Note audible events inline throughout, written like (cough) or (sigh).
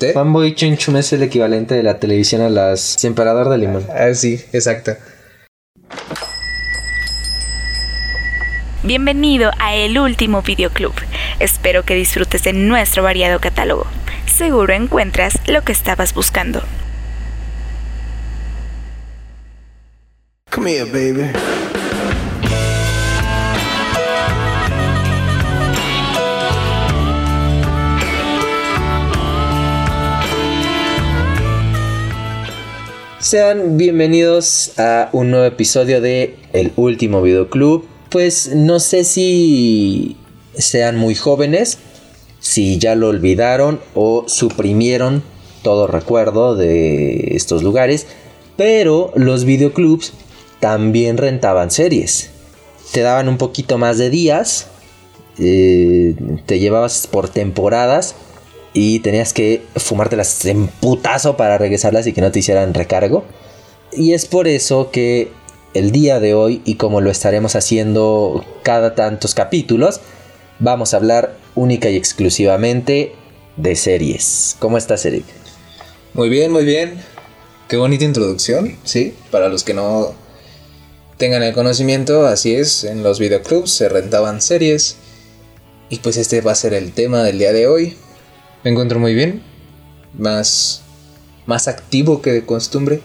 ¿Sí? Fanboy Chum es el equivalente de la televisión a las Emperador de Limón. Ah, sí, exacto. Bienvenido a El Último Videoclub. Espero que disfrutes de nuestro variado catálogo. Seguro encuentras lo que estabas buscando. Come here, baby. Sean bienvenidos a un nuevo episodio de El Último Videoclub. Pues no sé si sean muy jóvenes, si ya lo olvidaron o suprimieron todo recuerdo de estos lugares, pero los videoclubs también rentaban series. Te daban un poquito más de días, eh, te llevabas por temporadas y tenías que fumártelas en putazo para regresarlas y que no te hicieran recargo. Y es por eso que el día de hoy, y como lo estaremos haciendo cada tantos capítulos, vamos a hablar única y exclusivamente de series. ¿Cómo estás, Eric? Muy bien, muy bien. Qué bonita introducción, sí. Para los que no tengan el conocimiento, así es, en los videoclubs se rentaban series. Y pues este va a ser el tema del día de hoy. Me encuentro muy bien, más, más activo que de costumbre.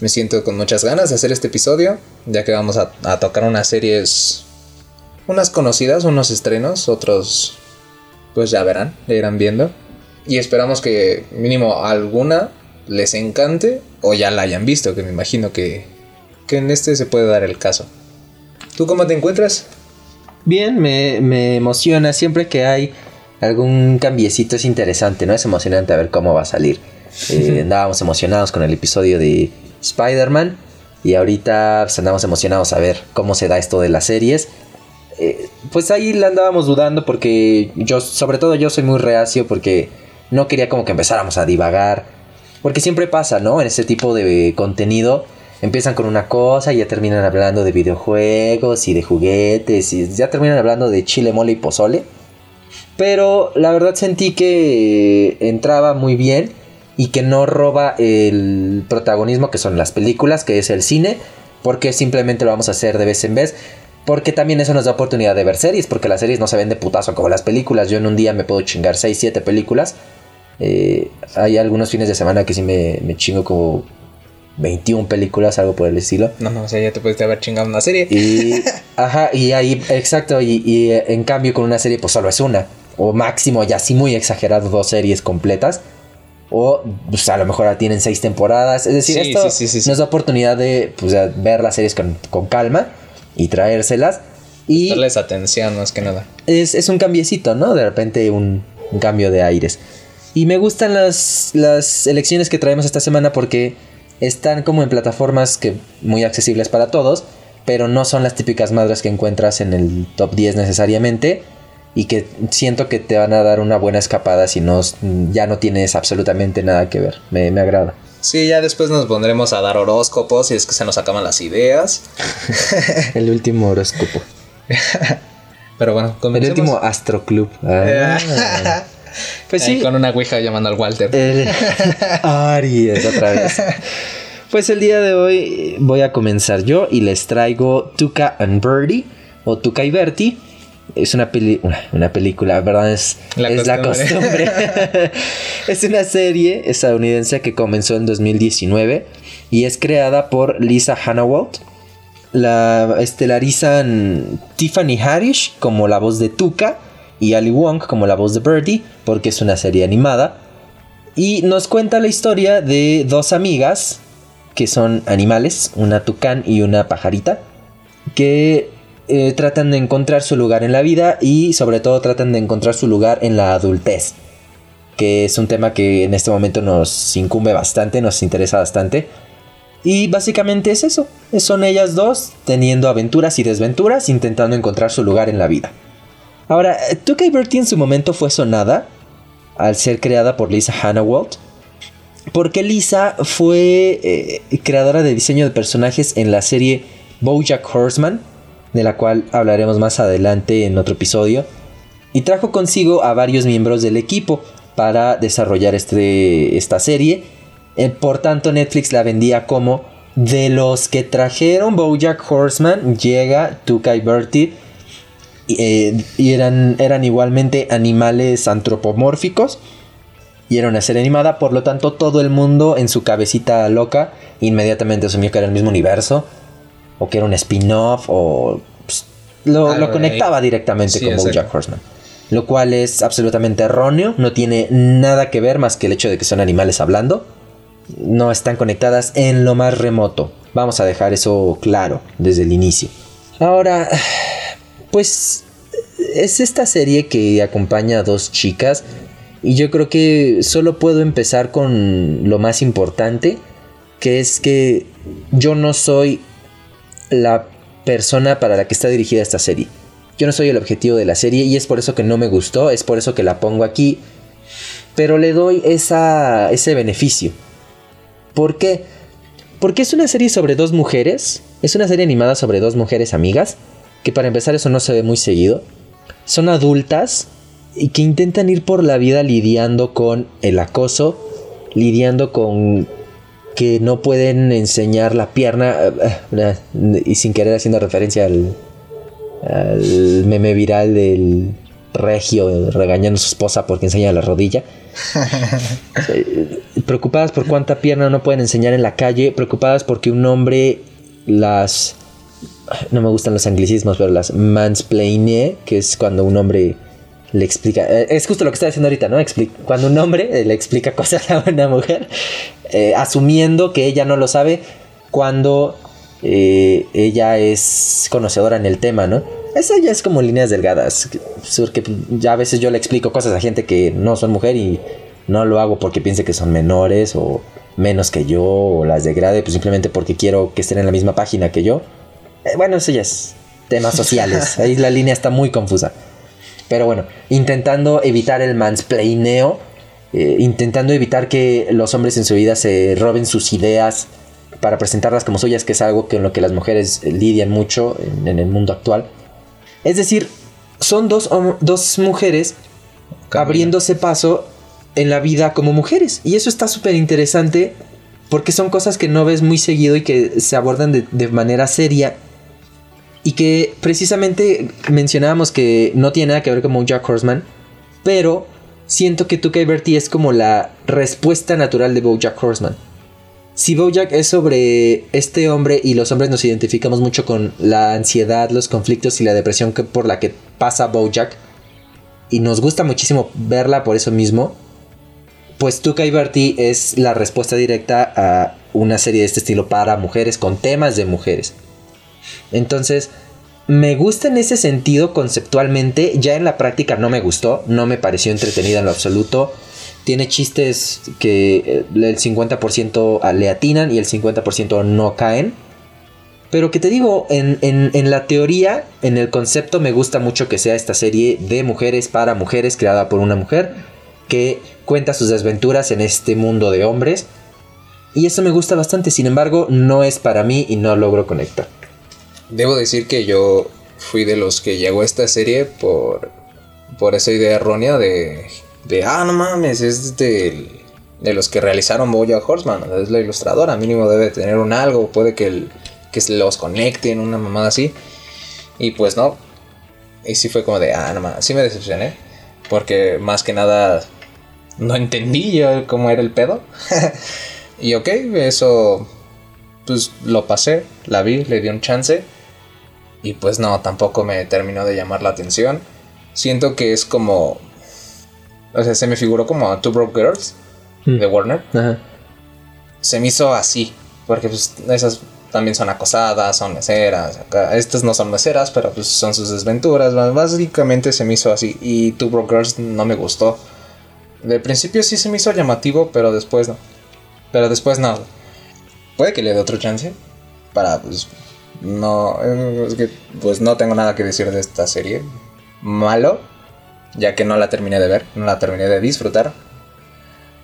Me siento con muchas ganas de hacer este episodio, ya que vamos a, tocar unas series, unas conocidas, unos estrenos, otros pues ya verán, ya irán viendo. Y esperamos que mínimo alguna les encante o ya la hayan visto, que me imagino que, que en este se puede dar el caso. ¿Tú cómo te encuentras? Bien, me, me emociona siempre que hay algún cambiecito, es interesante, ¿no? Es emocionante a ver cómo va a salir. (laughs) Eh, andábamos emocionados con el episodio de Spider-Man y ahorita pues, andamos emocionados a ver cómo se da esto de las series. Eh, pues ahí la andábamos dudando porque yo, sobre todo yo soy muy reacio porque no quería como que empezáramos a divagar. Porque siempre pasa, ¿no? En ese tipo de contenido empiezan con una cosa y ya terminan hablando de videojuegos y de juguetes y ya terminan hablando de chile, mole y pozole. Pero la verdad sentí que entraba muy bien y que no roba el protagonismo que son las películas, que es el cine, porque simplemente lo vamos a hacer de vez en vez. Porque también eso nos da oportunidad de ver series, porque las series no se ven de putazo como las películas. Yo en un día me puedo chingar 6, 7 películas. Eh, hay algunos fines de semana que sí me, me, chingo como 21 películas, algo por el estilo. No, no, o sea, ya te pudiste haber chingado una serie. Y, (laughs) ajá, y ahí, exacto, y, y en cambio con una serie pues solo es una. O máximo, ya sí muy exagerado, dos series completas. O pues, a lo mejor tienen seis temporadas. Es decir, Sí, esto sí, sí, nos da oportunidad de pues, de ver las series con, con calma y traérselas. Y Darles atención más que nada. es, es un cambiecito, ¿no? De repente un, un cambio de aires. Y me gustan las, las elecciones que traemos esta semana porque están como en plataformas que muy accesibles para todos, pero no son las típicas madres que encuentras en el top 10 necesariamente y que siento que te van a dar una buena escapada si no ya no tienes absolutamente nada que ver. Me, me agrada. Sí, ya después nos pondremos a dar horóscopos y es que se nos acaban las ideas. (laughs) El último horóscopo. (laughs) Pero bueno, El comencemos. último astroclub. Ah. (laughs) Pues sí, con una ouija llamando al Walter. El Aries otra vez. Pues el día de hoy voy a comenzar yo y les traigo Tuca and Birdie o Tuca y Bertie. Es una, peli una, una película, ¿verdad? Es La es la costumbre. costumbre. (laughs) (laughs) es una serie estadounidense que comenzó en 2019 y es creada por Lisa Hannawalt. La estelarizan Tiffany Haddish como la voz de Tuca y Ali Wong como la voz de Birdie, porque es una serie animada. Y nos cuenta la historia de dos amigas que son animales, una tucán y una pajarita, que eh, tratan de encontrar su lugar en la vida y sobre todo tratan de encontrar su lugar en la adultez, que es un tema que en este momento nos incumbe bastante, nos interesa bastante. Y básicamente es eso, son ellas dos teniendo aventuras y desventuras, intentando encontrar su lugar en la vida. Ahora, Tuca y Bertie en su momento fue sonada al ser creada por Lisa Hannawalt. Porque Lisa fue eh, creadora de diseño de personajes en la serie Bojack Horseman, de la cual hablaremos más adelante en otro episodio. Y trajo consigo a varios miembros del equipo, para desarrollar este, esta serie. Eh, por tanto, Netflix la vendía como de los que trajeron Bojack Horseman, llega Tukai Bertie. Eh, y eran, eran igualmente animales antropomórficos. Y era una serie animada, por lo tanto todo el mundo en su cabecita loca inmediatamente asumió que era el mismo universo. O que era un spin-off. O pues, lo, lo, conectaba directamente con Bojack Horseman. Lo cual es absolutamente erróneo. No tiene nada que ver más que el hecho de que son animales hablando no están conectadas en lo más remoto. Vamos a dejar eso claro desde el inicio. Ahora, pues es esta serie que acompaña a dos chicas y yo creo que solo puedo empezar con lo más importante, que es que yo no soy la persona para la que está dirigida esta serie. Yo no soy el objetivo de la serie y es por eso que no me gustó, es por eso que la pongo aquí, pero le doy ese beneficio ¿Por qué? Porque es una serie sobre dos mujeres, es una serie animada sobre dos mujeres amigas, que para empezar eso no se ve muy seguido. Son adultas y que intentan ir por la vida lidiando con el acoso, lidiando con que no pueden enseñar la pierna eh, y sin querer haciendo referencia al, al meme viral del regio regañando a su esposa porque enseña la rodilla. (laughs) preocupadas por cuánta pierna no pueden enseñar en la calle, preocupadas porque un hombre las... No me gustan los anglicismos, pero las mansplaine, que es cuando un hombre le explica... Eh, es justo lo que está diciendo ahorita, ¿no? cuando un hombre eh, le explica cosas a una mujer, eh, asumiendo que ella no lo sabe cuando ella es conocedora en el tema, ¿no? Eso ya es como líneas delgadas. Porque ya a veces yo le explico cosas a gente que no son mujer y no lo hago porque piense que son menores o menos que yo o las degrade, pues simplemente porque quiero que estén en la misma página que yo. Eh, bueno, eso ya es temas sociales. (laughs) Ahí la línea está muy confusa. Pero bueno, intentando evitar el mansplaineo, eh, intentando evitar que los hombres en su vida se roben sus ideas para presentarlas como suyas, que es algo con lo que las mujeres lidian mucho en el mundo actual. Es decir, son dos, dos mujeres abriéndose paso en la vida como mujeres. Y eso está súper interesante porque son cosas que no ves muy seguido y que se abordan de, manera seria. Y que precisamente mencionábamos que no tiene nada que ver con Jack Horseman. Pero siento que Tuca Bertie es como la respuesta natural de Bojack Horseman. Si Bojack es sobre este hombre y los hombres nos identificamos mucho con la ansiedad, los conflictos y la depresión que, por la que pasa Bojack, y nos gusta muchísimo verla por eso mismo, pues Tuca y Bertie es la respuesta directa a una serie de este estilo para mujeres, con temas de mujeres. Entonces, me gusta en ese sentido conceptualmente, ya en la práctica no me gustó, no me pareció entretenida en lo absoluto tiene chistes que eh, el 50% le atinan y el 50% no caen. Pero que te digo, en, en, la teoría, en el concepto, me gusta mucho que sea esta serie de mujeres para mujeres, creada por una mujer, que cuenta sus desventuras en este mundo de hombres. Y eso me gusta bastante, sin embargo, no es para mí y no logro conectar. Debo decir que yo fui de los que llegó a esta serie por, por esa idea errónea de de, ah, no mames, es de, de los que realizaron Boya Horseman, es la ilustradora, mínimo debe tener un algo, puede que, el, que los conecten, una mamada así. Y pues no. Y sí fue como de, ah, no mames, sí me decepcioné. Porque más que nada no entendí yo cómo era el pedo. (laughs) y ok, eso pues lo pasé, la vi, le di un chance. Y pues no, tampoco me terminó de llamar la atención. Siento que es como o sea, se me figuró como Two Broke Girls mm. de Warner. Se me hizo así, porque pues esas también son acosadas, son meseras. Estas no son meseras, pero pues son sus desventuras. Básicamente se me hizo así. Y Two Broke Girls no me gustó. De principio sí se me hizo llamativo, pero después no. Pero después no. Puede que le dé otro chance. Para pues. No. Es que pues no tengo nada que decir de esta serie. Malo ya que no la terminé de ver, no la terminé de disfrutar.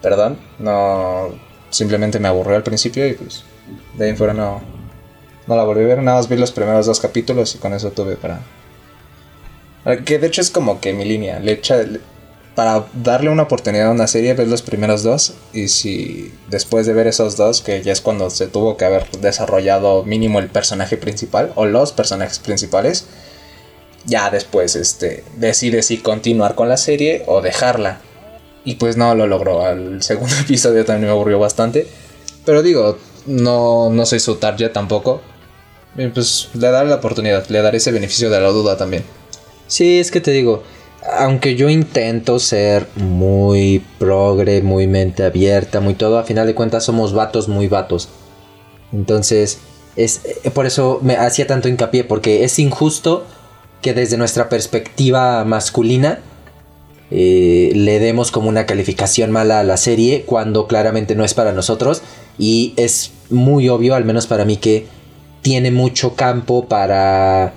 Perdón, no simplemente me aburrió al principio y pues de ahí fuera no no la volví a ver, nada más vi los primeros dos capítulos y con eso tuve para que de hecho es como que mi línea, le echa para darle una oportunidad a una serie, ves los primeros dos. Y si después de ver esos dos, que ya es cuando se tuvo que haber desarrollado mínimo el personaje principal o los personajes principales, ya después este, decide si continuar con la serie o dejarla. Y pues no lo logró. Al (laughs) segundo episodio también me aburrió bastante. Pero digo, no, no soy su target tampoco. Y pues le daré la oportunidad, le daré ese beneficio de la duda también. Sí, es que te digo, aunque yo intento ser muy progre, muy mente abierta, muy todo, a final de cuentas somos vatos muy vatos. Entonces, es eh, por eso me hacía tanto hincapié, porque es injusto que desde nuestra perspectiva masculina eh, le demos como una calificación mala a la serie cuando claramente no es para nosotros y es muy obvio, al menos para mí, que tiene mucho campo para,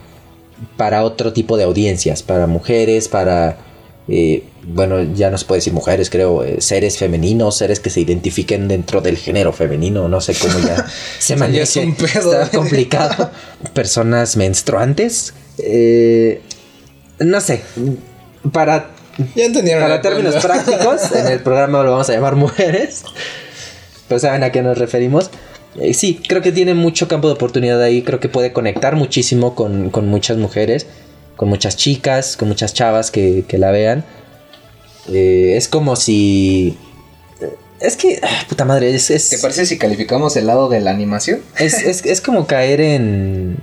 para otro tipo de audiencias, para mujeres, para, eh, bueno, ya no se puede decir mujeres, creo, eh, seres femeninos, seres que se identifiquen dentro del género femenino, no sé cómo ya (laughs) se maneja. es un pedo. Está complicado. Personas menstruantes, eh, no sé, para, Ya entendieron. para términos prácticos, en el (laughs) programa lo vamos a llamar mujeres, pero saben a qué nos referimos. Eh, sí, creo que tiene mucho campo de oportunidad ahí, creo que puede conectar muchísimo con, con muchas mujeres, con muchas chicas, con muchas chavas que, que la vean. Eh, es como si... Es que, ah, puta madre, es, es, ¿Te parece si calificamos el lado de la animación? es, es- es como caer en.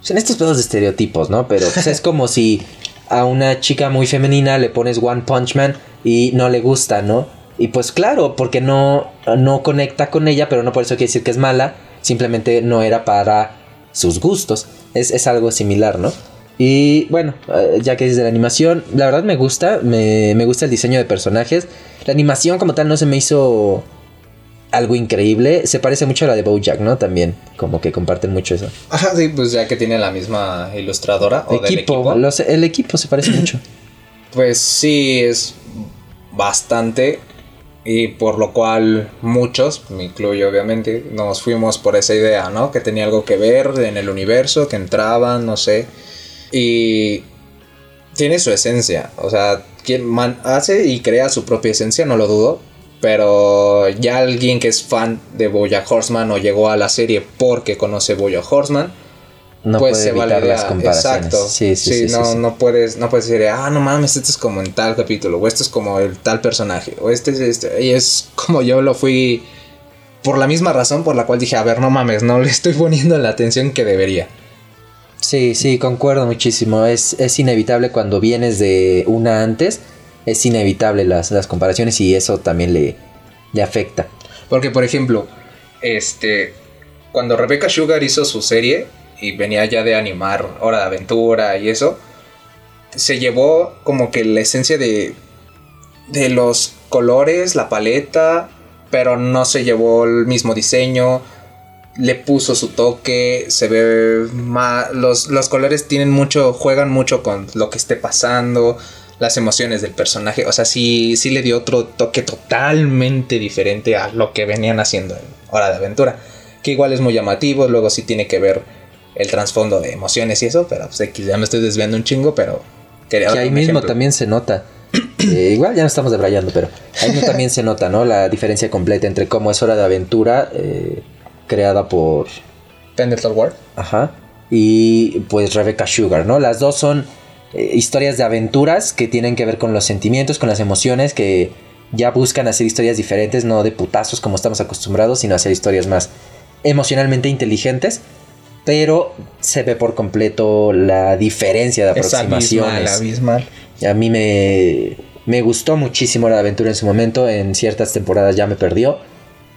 pues, en estos pedos de estereotipos, ¿no? Pero pues, es como si a una chica muy femenina le pones One Punch Man y no le gusta, ¿no? Y pues claro, porque no, no conecta con ella, pero no por eso quiere decir que es mala, simplemente no era para sus gustos. Es, es algo similar, ¿no? Y bueno, eh, ya que dices de la animación, la verdad me gusta, me, me gusta el diseño de personajes. La animación como tal no se me hizo algo increíble. Se parece mucho a la de Bojack, ¿no? También, como que comparten mucho eso. Ajá, sí, pues ya que tiene la misma ilustradora o del equipo, equipo. los- el equipo se parece mucho. Pues sí, es bastante. Y por lo cual muchos, me incluyo obviamente, nos fuimos por esa idea, ¿no? Que tenía algo que ver en el universo, que entraban, no sé. Y tiene su esencia. O sea, quien hace y crea su propia esencia, no lo dudo. Pero ya alguien que es fan de Bojack Horseman o llegó a la serie porque conoce Bojack Horseman, No pues puede evitar las la- comparaciones. Exacto. Sí, sí, sí. sí, no, sí. no puedes, no puedes decir, ah, no mames, esto es como en tal capítulo, o esto es como el tal personaje, o este es este. Y es como yo lo fui por la misma razón por la cual dije, a ver, no mames, no le estoy poniendo la atención que debería. Sí, sí, concuerdo muchísimo. Es, es inevitable cuando vienes de una antes. Es inevitable las, las comparaciones y eso también le, le afecta. Porque, por ejemplo, este, cuando Rebecca Sugar hizo su serie y venía ya de animar Hora de Aventura y eso, se llevó como que la esencia de, de los colores, la paleta, pero no se llevó el mismo diseño. Le puso su toque, se ve más. Los, los colores tienen mucho, juegan mucho con lo que esté pasando, las emociones del personaje. O sea, sí, sí le dio otro toque totalmente diferente a lo que venían haciendo en Hora de Aventura. Que igual es muy llamativo, luego sí tiene que ver el trasfondo de emociones y eso, pero pues ya me estoy desviando un chingo, pero quería Que ahí mismo ejemplo. también se nota. (clears throat) eh, igual ya no estamos debrayando, pero ahí mismo también se nota, ¿no? La diferencia completa entre cómo es Hora de Aventura, eh, creada por Pendleton Ward. Ajá. Y pues Rebecca Sugar, ¿no? Las dos son eh, historias de aventuras que tienen que ver con los sentimientos, con las emociones, que ya buscan hacer historias diferentes, no de putazos como estamos acostumbrados, sino hacer historias más emocionalmente inteligentes. Pero se ve por completo la diferencia de Es abismal, aproximaciones. abismal. A mí me, me gustó muchísimo la aventura en su momento. En ciertas temporadas ya me perdió.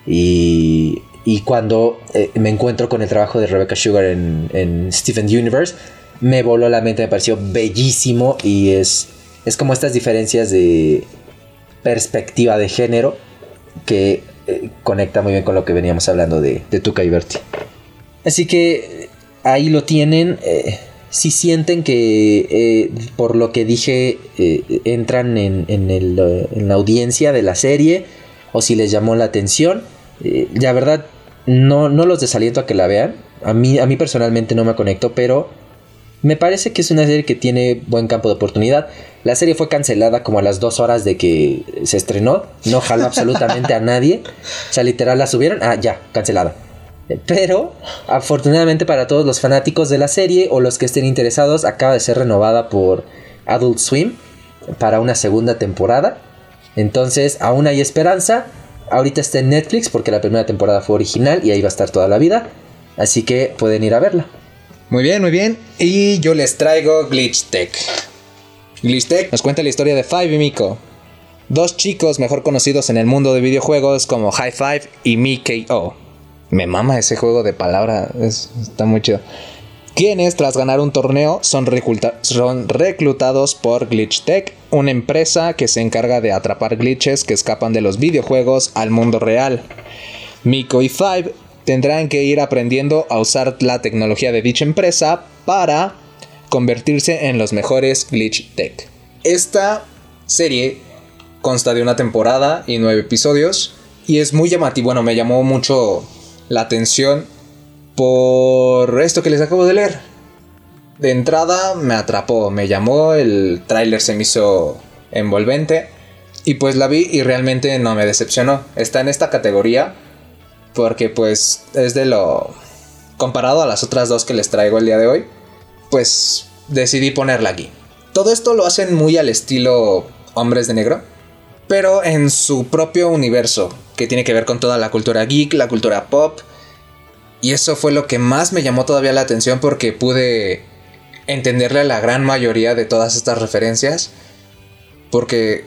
Y, y cuando eh, me encuentro con el trabajo de Rebecca Sugar en, en Steven Universe, me voló la mente, me pareció bellísimo. Y es, es como estas diferencias de perspectiva de género que eh, conecta muy bien con lo que veníamos hablando de, de Tuca y Bertie. Así que ahí lo tienen. eh, si sienten que eh, por lo que dije eh, entran en, en el, en la audiencia de la serie o si les llamó la atención, la verdad no, no los desaliento a que la vean. A mí, a mí personalmente no me conecto, pero Me parece que es una serie que tiene buen campo de oportunidad. La serie fue cancelada como a las dos horas de que se estrenó. No jaló absolutamente a nadie. O sea, literal la subieron. Ah, ya, cancelada. Pero, afortunadamente para todos los fanáticos de la serie o los que estén interesados, acaba de ser renovada por Adult Swim para una segunda temporada. Entonces, aún hay esperanza. Ahorita está en Netflix porque la primera temporada fue original y ahí va a estar toda la vida. Así que pueden ir a verla. Muy bien, muy bien. Y yo les traigo Glitch Tech. Glitch Tech nos cuenta la historia de Five y Miko. Dos chicos mejor conocidos en el mundo de videojuegos como High Five y Miko. Me mama ese juego de palabra, está muy chido. Quienes, tras ganar un torneo, son, son reclutados por Glitch Tech, una empresa que se encarga de atrapar glitches que escapan de los videojuegos al mundo real. Miko y Five tendrán que ir aprendiendo a usar la tecnología de dicha empresa para convertirse en los mejores Glitch Tech. Esta serie consta de una temporada y nueve episodios y es muy llamativo, bueno, me llamó mucho la atención por esto que les acabo de leer. De entrada me atrapó, me llamó, el tráiler se me hizo envolvente y pues la vi y realmente no me decepcionó. Está en esta categoría porque pues es de lo comparado a las otras dos que les traigo el día de hoy, pues decidí ponerla aquí. Todo esto lo hacen muy al estilo Hombres de Negro, pero en su propio universo, que tiene que ver con toda la cultura geek, la cultura pop. Y eso fue lo que más me llamó todavía la atención porque pude entenderle a la gran mayoría de todas estas referencias. Porque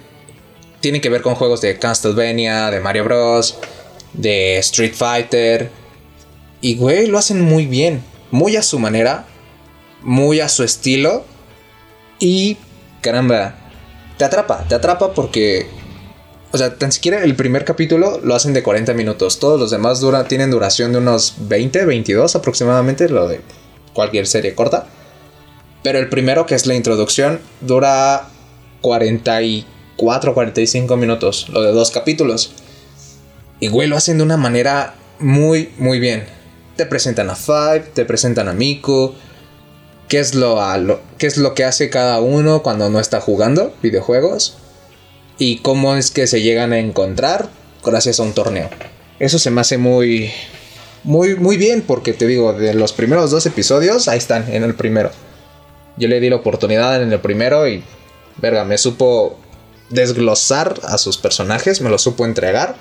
tienen que ver con juegos de Castlevania, de Mario Bros, de Street Fighter. Y güey, lo hacen muy bien, muy a su manera, muy a su estilo. Y caramba, te atrapa, te atrapa porque o sea, tan siquiera el primer capítulo lo hacen de 40 minutos. Todos los demás dura, tienen duración de unos 20, 22 aproximadamente, lo de cualquier serie corta. Pero el primero, que es la introducción, dura 44, 45 minutos, lo de dos capítulos. Y güey, lo hacen de una manera muy, muy bien. Te presentan a Five, te presentan a Miku. ¿Qué es lo, qué es lo que hace cada uno cuando no está jugando videojuegos? Y cómo es que se llegan a encontrar gracias a un torneo. Eso se me hace muy, muy, muy bien porque te digo, de los primeros dos episodios, ahí están, en el primero. Yo le di la oportunidad en el primero y, verga, me supo desglosar a sus personajes, me lo supo entregar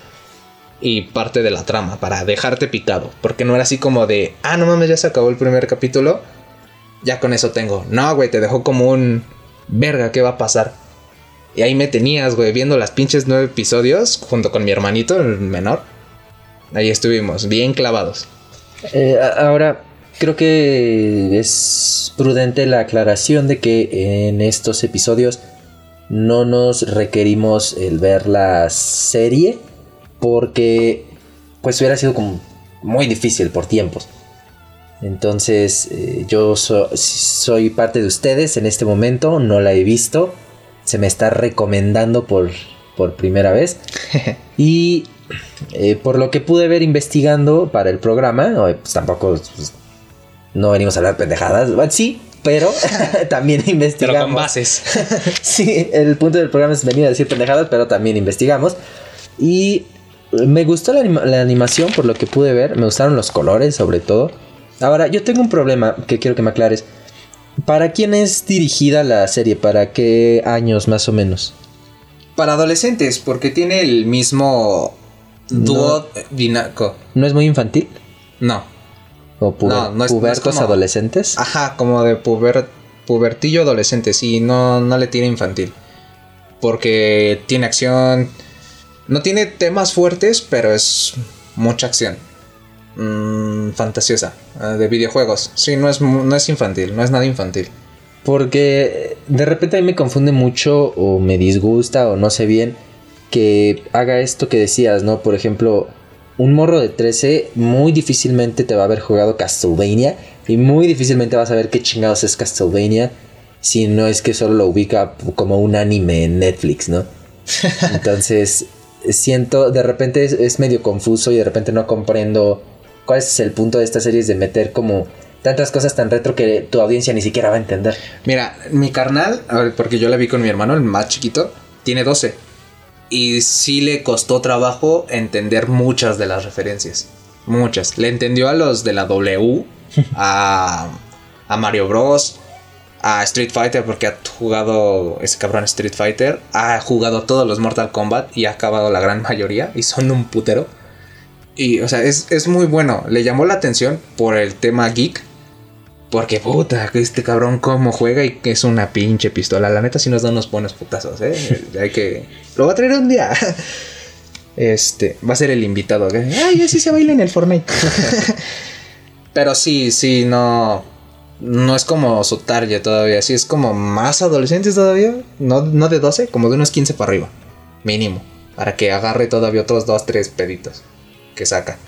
y parte de la trama para dejarte picado. Porque no era así como de, ah, no mames, ya se acabó el primer capítulo, ya con eso tengo. No, güey, te dejó como un, verga, ¿qué va a pasar? Y ahí me tenías, güey, viendo las pinches nueve episodios junto con mi hermanito, el menor. Ahí estuvimos, bien clavados. Eh, ahora, creo que es prudente la aclaración de que en estos episodios no nos requerimos el ver la serie porque pues hubiera sido como muy difícil por tiempos. Entonces eh, yo soy parte de ustedes en este momento, no la he visto se me está recomendando por, por primera vez. (laughs) y eh, por lo que pude ver investigando para el programa, pues tampoco pues, no venimos a hablar pendejadas, sí, pero (laughs) (laughs) también investigamos. Pero con bases. sí, el punto del programa es venir a decir pendejadas, pero también investigamos. Y me gustó la, la, animación por lo que pude ver, me gustaron los colores sobre todo. Ahora, yo tengo un problema que quiero que me aclares. ¿Para quién es dirigida la serie? ¿Para qué años más o menos? Para adolescentes, porque tiene el mismo dúo no, ¿No es muy infantil? No. ¿O pubertos adolescentes? Ajá, como de puber, pubertillo adolescente, sí, no, no le tiene infantil. Porque tiene acción. No tiene temas fuertes, pero es mucha acción. Mmm, fantasiosa, ah, de videojuegos. Sí, no es, no es infantil, no es nada infantil. Porque de repente a mí me confunde mucho o me disgusta o no sé bien que haga esto que decías, ¿no? Por ejemplo, un morro de 13 muy difícilmente te va a haber jugado Castlevania y muy difícilmente vas a ver qué chingados es Castlevania si no es que solo lo ubica como un anime en Netflix, ¿no? (laughs) Entonces, siento, de repente es medio confuso y de repente no comprendo cuál es el punto de esta serie es de meter como tantas cosas tan retro que tu audiencia ni siquiera va a entender. Mira, mi carnal, porque yo la vi con mi hermano, el más chiquito, tiene 12. Y sí le costó trabajo entender muchas de las referencias. Muchas. Le entendió a los de la W, a, a Mario Bros, a Street Fighter, porque ha jugado ese cabrón Street Fighter, ha jugado todos los Mortal Kombat y ha acabado la gran mayoría, y son un putero. Y, o sea, es, es muy bueno. Le llamó la atención por el tema geek. Porque puta, este cabrón cómo juega y que es una pinche pistola. La neta sí nos da unos buenos putazos, ¿eh? (laughs) Hay que... Lo va a traer un día. (laughs) Este, va a ser el invitado. ¿eh? Ay, así se baila en el Fortnite. (laughs) Pero sí, sí, no... No es como su target todavía. Sí, es como más adolescentes todavía. No, no de 12, como de unos 15 para arriba. Mínimo. Para que agarre todavía otros 2, 3 peditos que saca.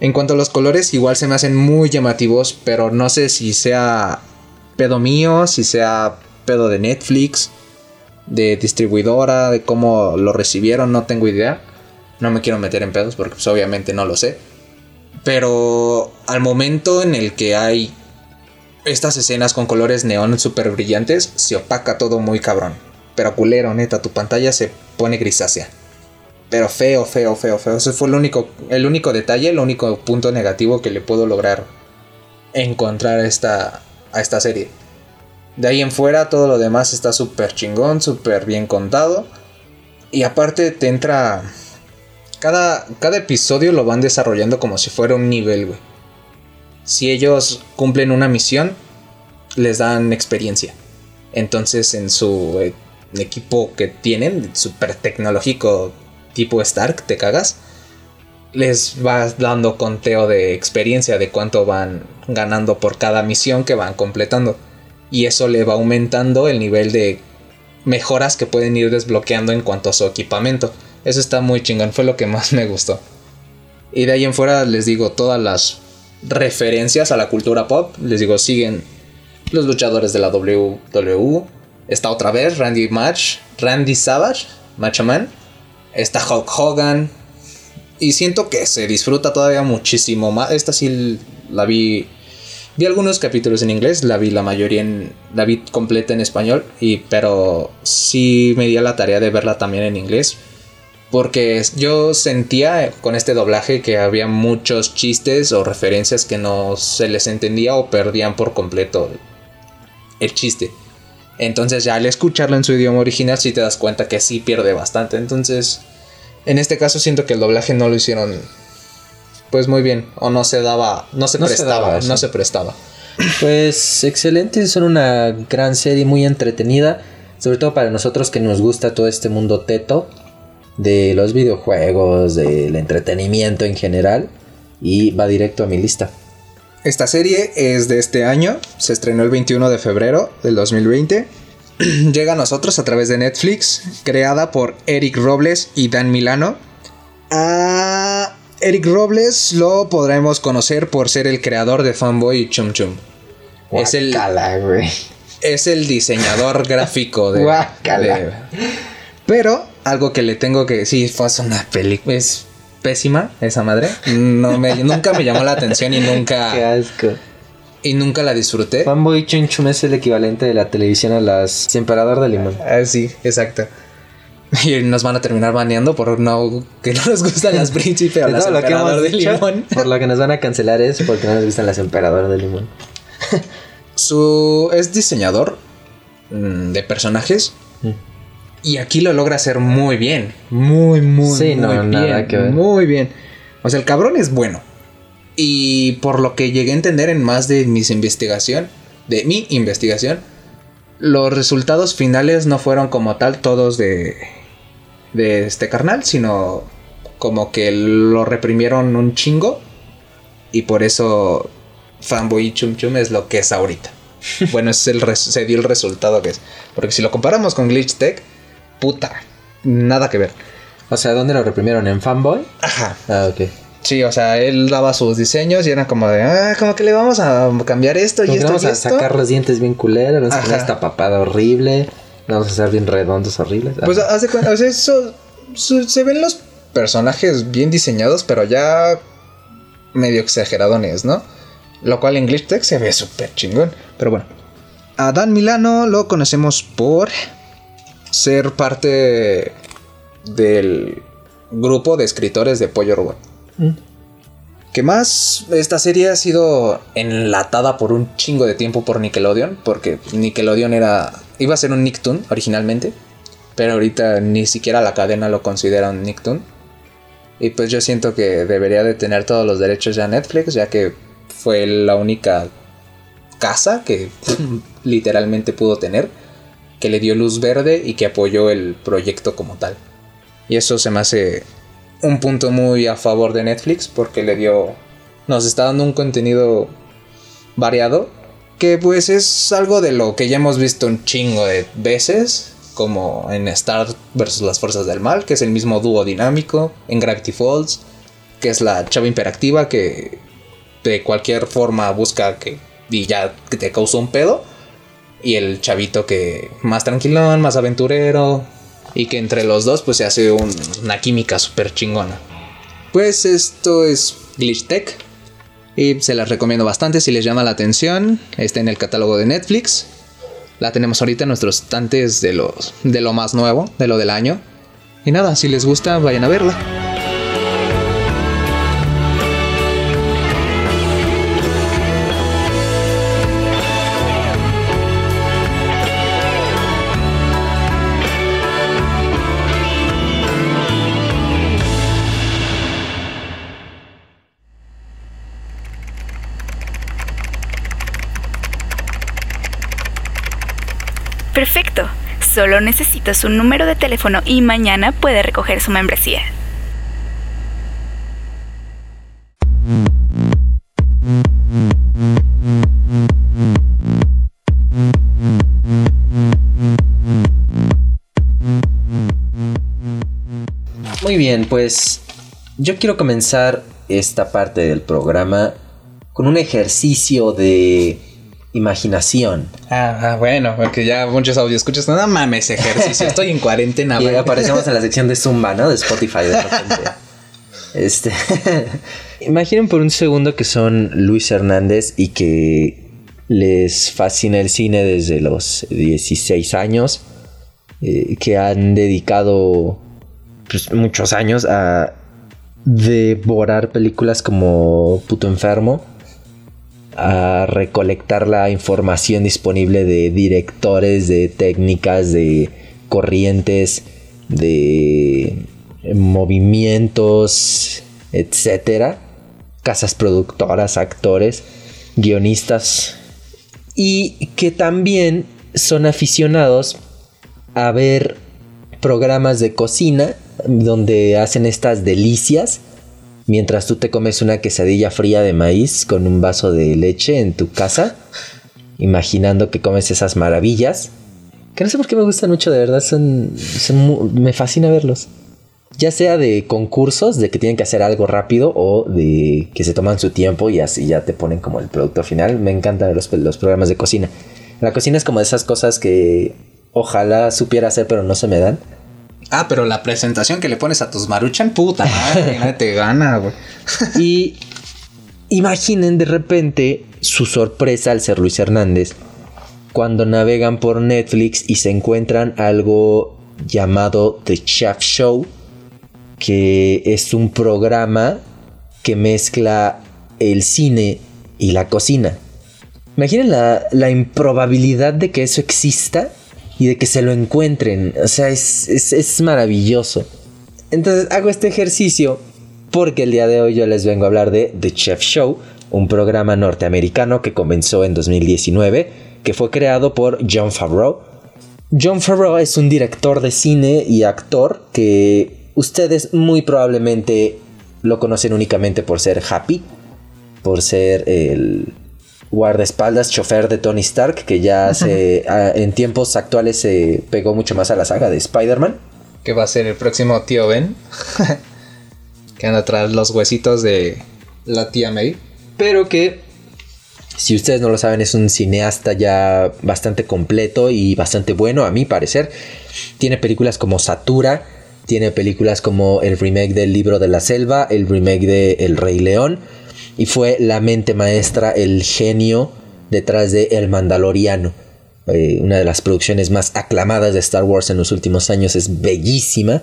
En cuanto a los colores, igual se me hacen muy llamativos, pero no sé si sea pedo mío, si sea pedo de Netflix, de distribuidora, de cómo lo recibieron, no tengo idea. No me quiero meter en pedos porque pues, obviamente no lo sé. Pero al momento en el que hay estas escenas con colores neón súper brillantes, se opaca todo muy cabrón. Pero culero, neta, tu pantalla se pone grisácea. Pero feo, feo, feo, feo. Ese fue el único, el único detalle, el único punto negativo que le puedo lograr encontrar a esta, a esta serie. De ahí en fuera todo lo demás está súper chingón, súper bien contado. Y aparte te entra... Cada, cada episodio lo van desarrollando como si fuera un nivel, güey. Si ellos cumplen una misión, les dan experiencia. Entonces en su eh, equipo que tienen, súper tecnológico, tipo Stark, te cagas, les vas dando conteo de experiencia de cuánto van ganando por cada misión que van completando. Y eso le va aumentando el nivel de mejoras que pueden ir desbloqueando en cuanto a su equipamiento. Eso está muy chingón, fue lo que más me gustó. Y de ahí en fuera les digo todas las referencias a la cultura pop. Les digo, siguen los luchadores de la WWE. Está otra vez Randy Match, Randy Savage, Macho Man. Está Hulk Hogan. Y siento que se disfruta todavía muchísimo más. Esta sí la vi. Vi algunos capítulos en inglés, la vi la mayoría en. La vi completa en español. Y, pero sí me di a la tarea de verla también en inglés. Porque yo sentía con este doblaje que había muchos chistes o referencias que no se les entendía o perdían por completo el chiste. Entonces ya al escucharlo en su idioma original sí te das cuenta que sí pierde bastante. Entonces, en este caso siento que el doblaje no lo hicieron pues muy bien o no se daba, no se No se prestaba, no se prestaba. Pues excelente, son una gran serie muy entretenida, sobre todo para nosotros que nos gusta todo este mundo teto de los videojuegos, del entretenimiento en general y va directo a mi lista. Esta serie es de este año, se estrenó el 21 de febrero del 2020. (clears throat) Llega a nosotros a través de Netflix, creada por Eric Robles y Dan Milano. A Eric Robles lo podremos conocer por ser el creador de Fanboy y Chum Chum. Es el, es el diseñador (laughs) gráfico de, de- Pero algo que le tengo que decir fue una película. Es pésima esa madre. No me, nunca me llamó la atención y (laughs) Qué nunca, asco. Y nunca la disfruté. Fanboy Chun Chun es el equivalente de la televisión a las Emperador de Limón. Ah, sí, exacto. (laughs) Y nos van a terminar baneando por no que no nos gustan las príncipes o las todo lo que emperador hemos de dicho, limón. por lo que nos van a cancelar es porque no nos gustan las Emperador de Limón. (laughs) Su es diseñador mm, de personajes Mm. y aquí lo logra hacer muy bien, muy muy Sí, no, muy nada bien, que ver. muy bien. O sea, el cabrón es bueno. Y por lo que llegué a entender en más de mis investigación, de mi investigación, los resultados finales no fueron como tal todos de de este carnal, sino como que lo reprimieron un chingo y por eso Fanboy Chum Chum es lo que es ahorita. (laughs) bueno, es el se dio el resultado que es. Porque si lo comparamos con Glitch Tech, puta, nada que ver. O sea, ¿dónde lo reprimieron? ¿En Fanboy? Ajá. Ah, ok. Sí, o sea, él daba sus diseños y era como de, ah, como que le vamos a cambiar esto y esto vamos y a esto. sacar los dientes bien culeros, vamos a poner Ajá. esta papada horrible, vamos a hacer bien redondos horribles. Pues haz de cuenta, o sea, eso, su- se ven los personajes bien diseñados, pero ya medio exageradones, ¿no? Lo cual en Glitch Tech se ve súper chingón. Pero bueno. A Dan Milano lo conocemos por ser parte del grupo de escritores de Pollo Robot. Mm. Que más esta serie ha sido enlatada por un chingo de tiempo por Nickelodeon, porque Nickelodeon era iba a ser un Nicktoon originalmente, pero ahorita ni siquiera la cadena lo considera un Nicktoon. Y pues yo siento que debería de tener todos los derechos ya Netflix, ya que fue la única casa que (laughs) literalmente pudo tener, que le dio luz verde y que apoyó el proyecto como tal. Y eso se me hace un punto muy a favor de Netflix porque le dio nos está dando un contenido variado que pues es algo de lo que ya hemos visto un chingo de veces como en Star vs las fuerzas del mal que es el mismo dúo dinámico en Gravity Falls que es la chava imperactiva que de cualquier forma busca que y ya te causó un pedo y el chavito que más tranquilón más aventurero y que entre los dos pues se hace un- una química súper chingona. Pues esto es Glitch Tech y se las recomiendo bastante si les llama la atención. Está en el catálogo de Netflix. La tenemos ahorita en nuestros estantes de, los, de lo más nuevo, de lo del año. Y nada, si les gusta, vayan a verla. Solo necesita su número de teléfono y mañana puede recoger su membresía. Muy bien, pues yo quiero comenzar esta parte del programa con un ejercicio de imaginación. Ah, ah, bueno, porque ya muchos audios escuchas. No mames, ejercicio. (laughs) Estoy en cuarentena, Y aparecemos en la sección de Zumba, ¿no? De Spotify de repente. (laughs) Este. (laughs) Imaginen por un segundo que son Luis Hernández y que les fascina el cine desde los 16 años. eh, que han dedicado pues, muchos años a devorar películas como Puto Enfermo. A recolectar la información disponible de directores, de técnicas, de corrientes, de movimientos, etcétera. Casas productoras, actores, guionistas. Y que también son aficionados a ver programas de cocina donde hacen estas delicias mientras tú te comes una quesadilla fría de maíz con un vaso de leche en tu casa, imaginando que comes esas maravillas. Que no sé por qué me gustan mucho, de verdad, son, me fascina verlos. Ya sea de concursos, de que tienen que hacer algo rápido, o de que se toman su tiempo y así ya te ponen como el producto final. Me encantan los, los programas de cocina. La cocina es como de esas cosas que ojalá supiera hacer, pero no se me dan. Ah, pero la presentación que le pones a tus maruchan, puta madre, te gana, güey. (laughs) Y imaginen de repente su sorpresa al ser Luis Hernández cuando navegan por Netflix y se encuentran algo llamado The Chef Show, que es un programa que mezcla el cine y la cocina. Imaginen la, la improbabilidad de que eso exista y de que se lo encuentren. O sea, es, es- es maravilloso. Entonces hago este ejercicio porque el día de hoy yo les vengo a hablar de The Chef Show, un programa norteamericano que comenzó en 2019, que fue creado por John Favreau. John Favreau es un director de cine y actor que ustedes muy probablemente lo conocen únicamente por ser Happy, por ser el guardaespaldas, chofer de Tony Stark, que ya se, a- en tiempos actuales se pegó mucho más a la saga de Spider-Man. Que va a ser el próximo tío Ben. (laughs) que anda tras los huesitos de la tía May. pero que si ustedes no lo saben es un cineasta ya bastante completo y bastante bueno a mi parecer. Tiene películas como Satura, tiene películas como el remake del libro de la selva, el remake de El Rey León y fue la mente maestra, el genio detrás de El Mandaloriano. Eh, una de las producciones más aclamadas de Star Wars en los últimos años, es bellísima,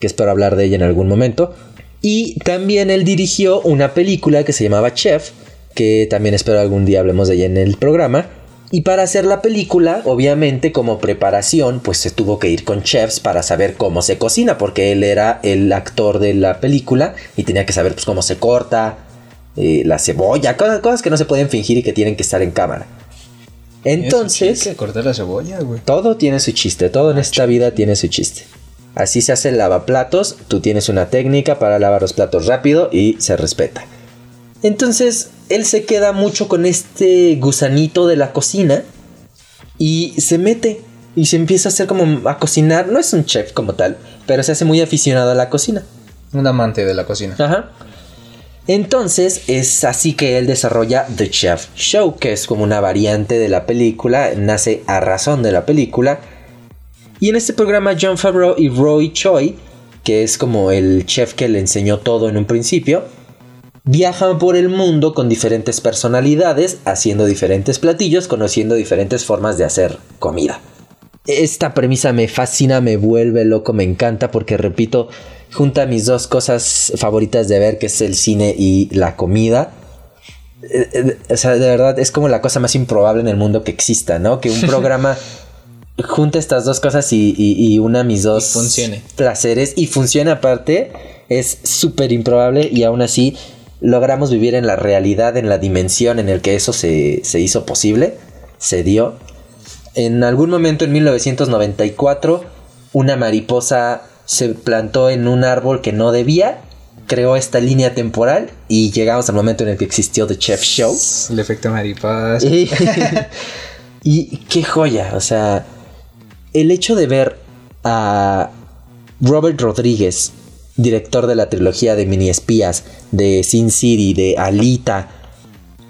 que espero hablar de ella en algún momento. Y también él dirigió una película que se llamaba Chef, que también espero algún día hablemos de ella en el programa. Y para hacer la película, obviamente como preparación, pues se tuvo que ir con chefs para saber cómo se cocina, porque él era el actor de la película y tenía que saber pues, cómo se corta eh, la cebolla, cosas, cosas que no se pueden fingir y que tienen que estar en cámara. Entonces, que cortar la cebolla, güey. todo tiene su chiste, todo en esta vida tiene su chiste. Así se hace el lavaplatos, tú tienes una técnica para lavar los platos rápido y se respeta. Entonces, él se queda mucho con este gusanito de la cocina y se mete y se empieza a hacer como a cocinar. No es un chef como tal, pero se hace muy aficionado a la cocina. Un amante de la cocina. Ajá. Entonces es así que él desarrolla The Chef Show, que es como una variante de la película, nace a razón de la película. Y en este programa John Favreau y Roy Choi, que es como el chef que le enseñó todo en un principio, viajan por el mundo con diferentes personalidades, haciendo diferentes platillos, conociendo diferentes formas de hacer comida. Esta premisa me fascina, me vuelve loco, me encanta porque repito, junta mis dos cosas favoritas de ver, que es el cine y la comida. Eh, eh, O sea, de verdad es como la cosa más improbable en el mundo que exista, ¿no? Que un (laughs) programa junta estas dos cosas y, y, y una mis dos Y funcione. placeres y funciona aparte. Es súper improbable y aún así logramos vivir en la realidad, en la dimensión en el que eso se, se hizo posible, se dio. En algún momento en 1994, una mariposa se plantó en un árbol que no debía, creó esta línea temporal y llegamos al momento en el que existió The Chef Show. El efecto mariposa. Y, (laughs) y qué joya, o sea, el hecho de ver a Robert Rodríguez, director de la trilogía de Mini Espías, de Sin City, de Alita,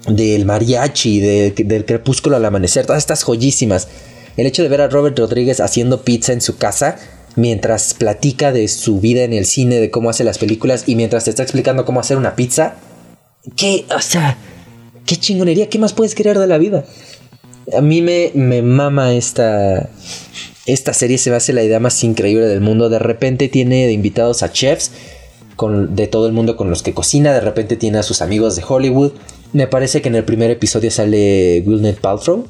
del Mariachi, de- del Crepúsculo al Amanecer, todas estas joyísimas. El hecho de ver a Robert Rodríguez haciendo pizza en su casa mientras platica de su vida en el cine, de cómo hace las películas y mientras te está explicando cómo hacer una pizza. ¿Qué? O sea, qué chingonería, ¿qué más puedes querer de la vida? A mí me, me mama esta, esta serie, se me hace la idea más increíble del mundo. De repente tiene de invitados a chefs con, de todo el mundo con los que cocina, de repente tiene a sus amigos de Hollywood. Me parece que en el primer episodio sale Gwyneth Paltrow,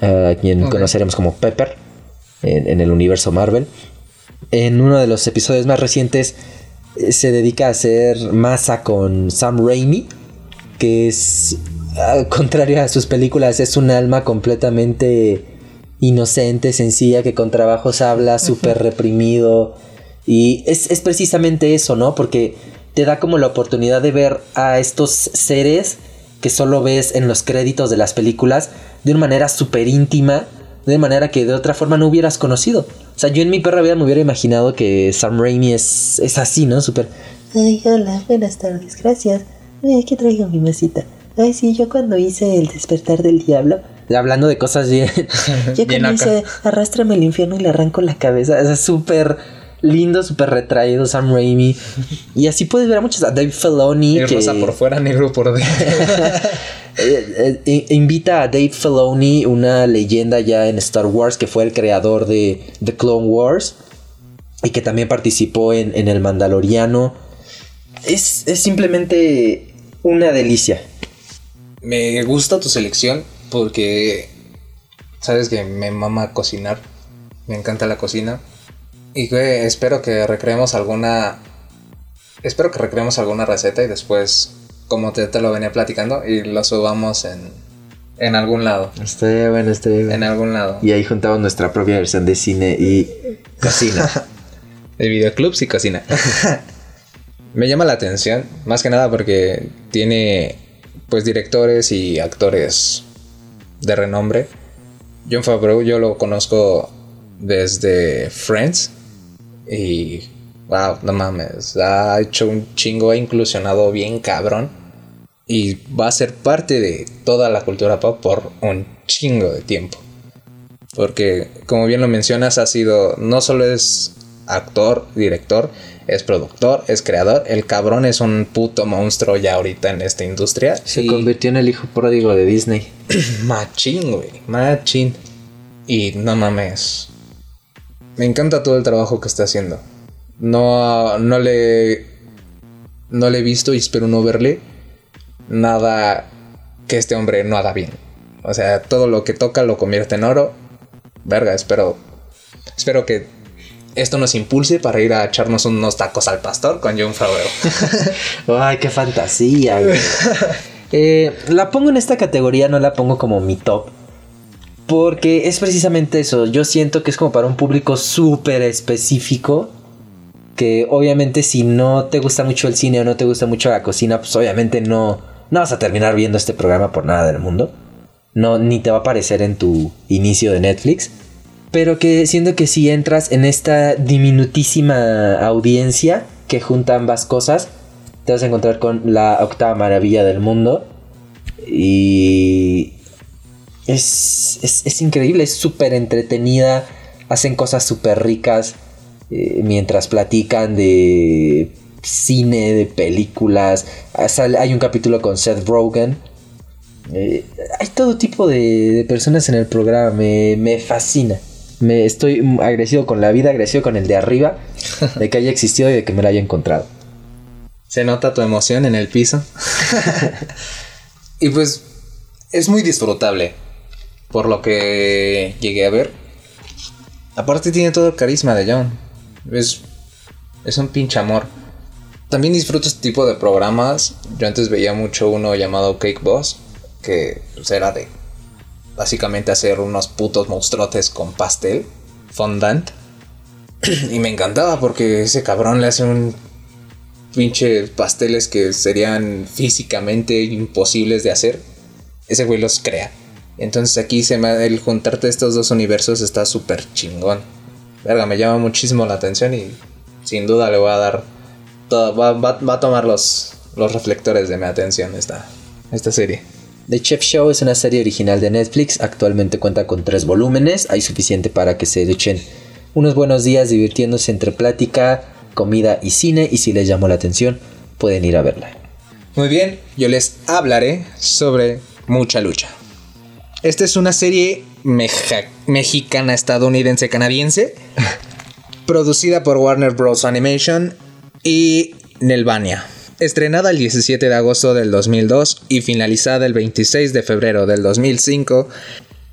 a quien conoceremos como Pepper en, en el universo Marvel. En uno de los episodios más recientes eh, se dedica a hacer masa con Sam Raimi, que es, al (laughs) contrario a sus películas, es un alma completamente inocente, sencilla, que con trabajos habla, súper reprimido. Y es, es precisamente eso, ¿no? Porque te da como la oportunidad de ver a estos seres que solo ves en los créditos de las películas de una manera súper íntima, de manera que de otra forma no hubieras conocido. O sea, yo en mi perra vida me hubiera imaginado que Sam Raimi es, es así, ¿no? Súper... Ay, hola, buenas tardes, gracias. Ay, aquí traigo mi masita. Ay, sí, yo cuando hice el despertar del diablo... Hablando de cosas bien... (laughs) yo Bien cuando hice arrástrame al infierno y le arranco la cabeza. Es súper lindo, súper retraído Sam Raimi. Y así puedes ver a muchos. A Dave Filoni. Es que- rosa por fuera, negro por dentro. (laughs) eh, invita a Dave Filoni, una leyenda ya en Star Wars, que fue el creador de The Clone Wars y que también participó en, en El Mandaloriano. Es, es simplemente una delicia. me gusta tu selección porque sabes que me mama cocinar. Me encanta la cocina. Y que espero que recreemos alguna. Espero que recreemos alguna receta y después, como te, te lo venía platicando, y lo subamos en, en algún lado. Estoy bueno, estoy En algún lado. Y ahí juntamos nuestra propia versión de cine y (laughs) cocina. De videoclubs y cocina. (laughs) Me llama la atención, más que nada porque tiene pues directores y actores de renombre. John Favreau yo lo conozco desde Friends y wow, no mames, ha hecho un chingo, ha inclusionado bien cabrón y va a ser parte de toda la cultura pop por un chingo de tiempo. Porque, como bien lo mencionas, ha sido, no solo es actor, director, es productor, es creador. El cabrón es un puto monstruo ya ahorita en esta industria. Se Y- convirtió en el hijo pródigo de Disney. (clears throat) Machín, güey. Machín. Y no mames. Me encanta todo el trabajo que está haciendo. No, no le. No le he visto y espero no verle nada que este hombre no haga bien. O sea, todo lo que toca lo convierte en oro. Verga, espero. Espero que esto nos impulse para ir a echarnos unos tacos al pastor con John Favreau. (laughs) Ay, qué fantasía, güey. (laughs) Eh, la pongo en esta categoría, no la pongo como mi top. Porque es precisamente eso. Yo siento que es como para un público súper específico. Que obviamente si no te gusta mucho el cine o no te gusta mucho la cocina, pues obviamente no, no vas a terminar viendo este programa por nada del mundo. No, ni te va a aparecer en tu inicio de Netflix. Pero que siento que si entras en esta diminutísima audiencia que junta ambas cosas, te vas a encontrar con la octava maravilla del mundo. Y es, es, es increíble, es súper entretenida. Hacen cosas súper ricas eh, mientras platican de cine, de películas. Ah, Hay un capítulo con Seth Rogen. Eh, hay todo tipo de, de personas en el programa. Me, me fascina. Me estoy agradecido con la vida, agradecido con el de arriba, (laughs) de que haya existido y de que me lo haya encontrado. Se nota tu emoción en el piso. (laughs) y pues es muy disfrutable. Por lo que llegué a ver. Aparte tiene todo el carisma de John. Es, es un pinche amor. También disfruto este tipo de programas. Yo antes veía mucho uno llamado Cake Boss. Que pues, era de básicamente hacer unos putos monstruotes con pastel. Fondant. (clears throat) y me encantaba porque ese cabrón le hace un pinche pasteles que serían físicamente imposibles de hacer, ese güey los crea. Entonces aquí se me, el juntarte estos dos universos está súper chingón. Verga, me llama muchísimo la atención y sin duda le voy a dar todo, va, va- va a tomar los, los reflectores de mi atención esta, esta serie. The Chef Show es una serie original de Netflix, actualmente cuenta con tres volúmenes, hay suficiente para que se echen unos buenos días divirtiéndose entre plática, comida y cine y si les llamó la atención pueden ir a verla. Muy bien, yo les hablaré sobre Mucha Lucha. Esta es una serie meja- mexicana, estadounidense, canadiense, (laughs) producida por Warner Bros. Animation y Nelvania. Estrenada el 17 de agosto del 2002 y finalizada el 26 de febrero del 2005,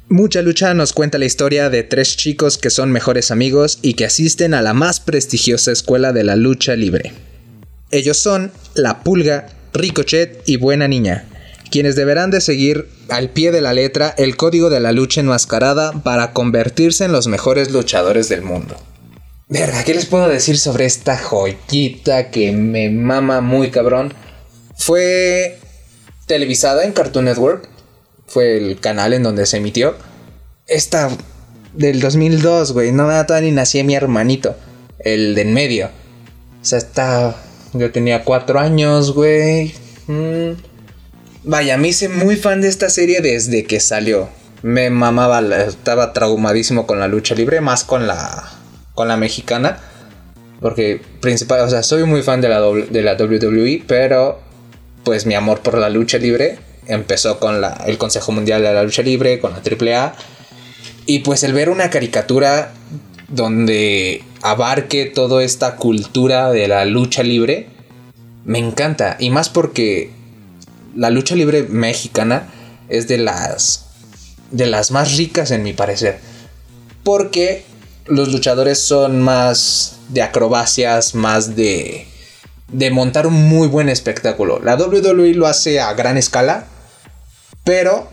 Mucha Lucha nos cuenta la historia de tres chicos que son mejores amigos y que asisten a la más prestigiosa escuela de la lucha libre. Ellos son La Pulga, Ricochet y Buena Niña, quienes deberán de seguir al pie de la letra el código de la lucha enmascarada para convertirse en los mejores luchadores del mundo. Verga, ¿qué les puedo decir sobre esta joyita que me mama muy cabrón? Fue televisada en Cartoon Network, fue el canal en donde se emitió. Esta del 2002, güey, no me todavía ni nací mi hermanito, el de en medio. O sea, está. Yo tenía cuatro años, güey. Mm. Vaya, me hice muy fan de esta serie desde que salió. Me mamaba, estaba traumadísimo con la lucha libre, más con la. con la mexicana. Porque principal, o sea, soy muy fan de la, de la WWE, pero pues mi amor por la lucha libre empezó con la, el Consejo Mundial de la Lucha Libre, con la AAA. Y pues el ver una caricatura donde abarque toda esta cultura de la lucha libre, me encanta. Y más porque la lucha libre mexicana es de las de las más ricas en mi parecer. Porque los luchadores son más de acrobacias, más de de montar un muy buen espectáculo. La WWE lo hace a gran escala, pero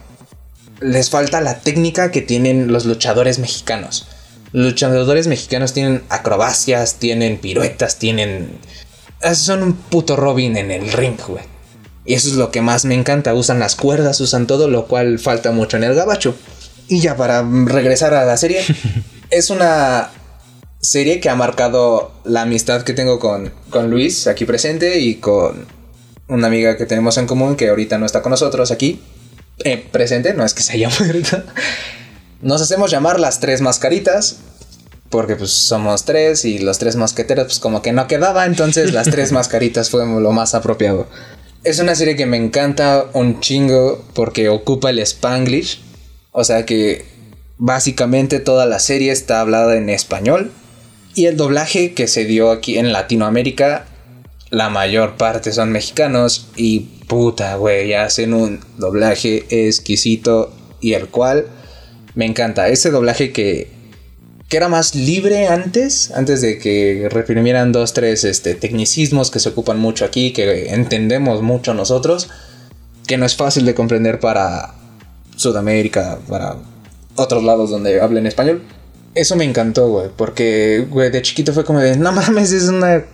les falta la técnica que tienen los luchadores mexicanos. Los luchadores mexicanos tienen acrobacias, tienen piruetas, tienen... Son un puto Robin en el ring, güey. Y eso es lo que más me encanta. Usan las cuerdas, usan todo, lo cual falta mucho en el gabacho. Y ya para regresar a la serie, (laughs) es una serie que ha marcado la amistad que tengo con, con Luis aquí presente y con una amiga que tenemos en común que ahorita no está con nosotros aquí eh, presente, no es que se haya (laughs) muerto. Nos hacemos llamar las tres mascaritas Porque pues somos tres y los tres mosqueteros pues como que no quedaba, entonces las tres (laughs) mascaritas fue lo más apropiado. Es una serie que me encanta un chingo porque ocupa el spanglish. O sea que básicamente toda la serie está hablada en español. Y el doblaje que se dio aquí en Latinoamérica, la mayor parte son mexicanos. Y puta, güey, hacen un doblaje exquisito y el cual me encanta. Ese doblaje que que era más libre antes, antes de que reprimieran dos, tres este, tecnicismos que se ocupan mucho aquí, que entendemos mucho nosotros, que no es fácil de comprender para Sudamérica, para otros lados donde hablen español. Eso me encantó, güey, porque, güey, de chiquito fue como de, no mames, es una...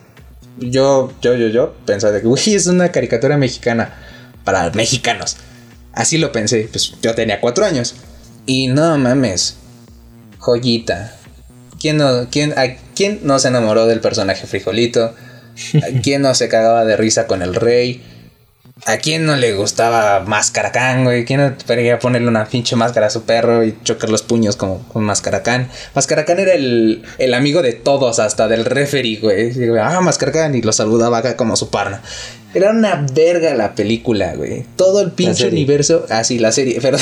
Yo, yo, yo, yo, pensaba de que, güey, es una caricatura mexicana para mexicanos. Así lo pensé, pues yo tenía cuatro años. Y no mames, joyita, ¿Quién no, quién, ¿A quién no se enamoró del personaje Frijolito? ¿A (laughs) quién no se cagaba de risa con el rey? ¿A quién no le gustaba Mascaracán, güey? ¿Quién no quería ponerle una pinche máscara a su perro y chocar los puños como con Mascaracán? Mascaracán era el, el amigo de todos, hasta del referee, güey. Ah, Mascaracán, y lo saludaba acá como su parna. Era una verga la película, güey. Todo el pinche universo. Ah, sí, la serie, (laughs) pero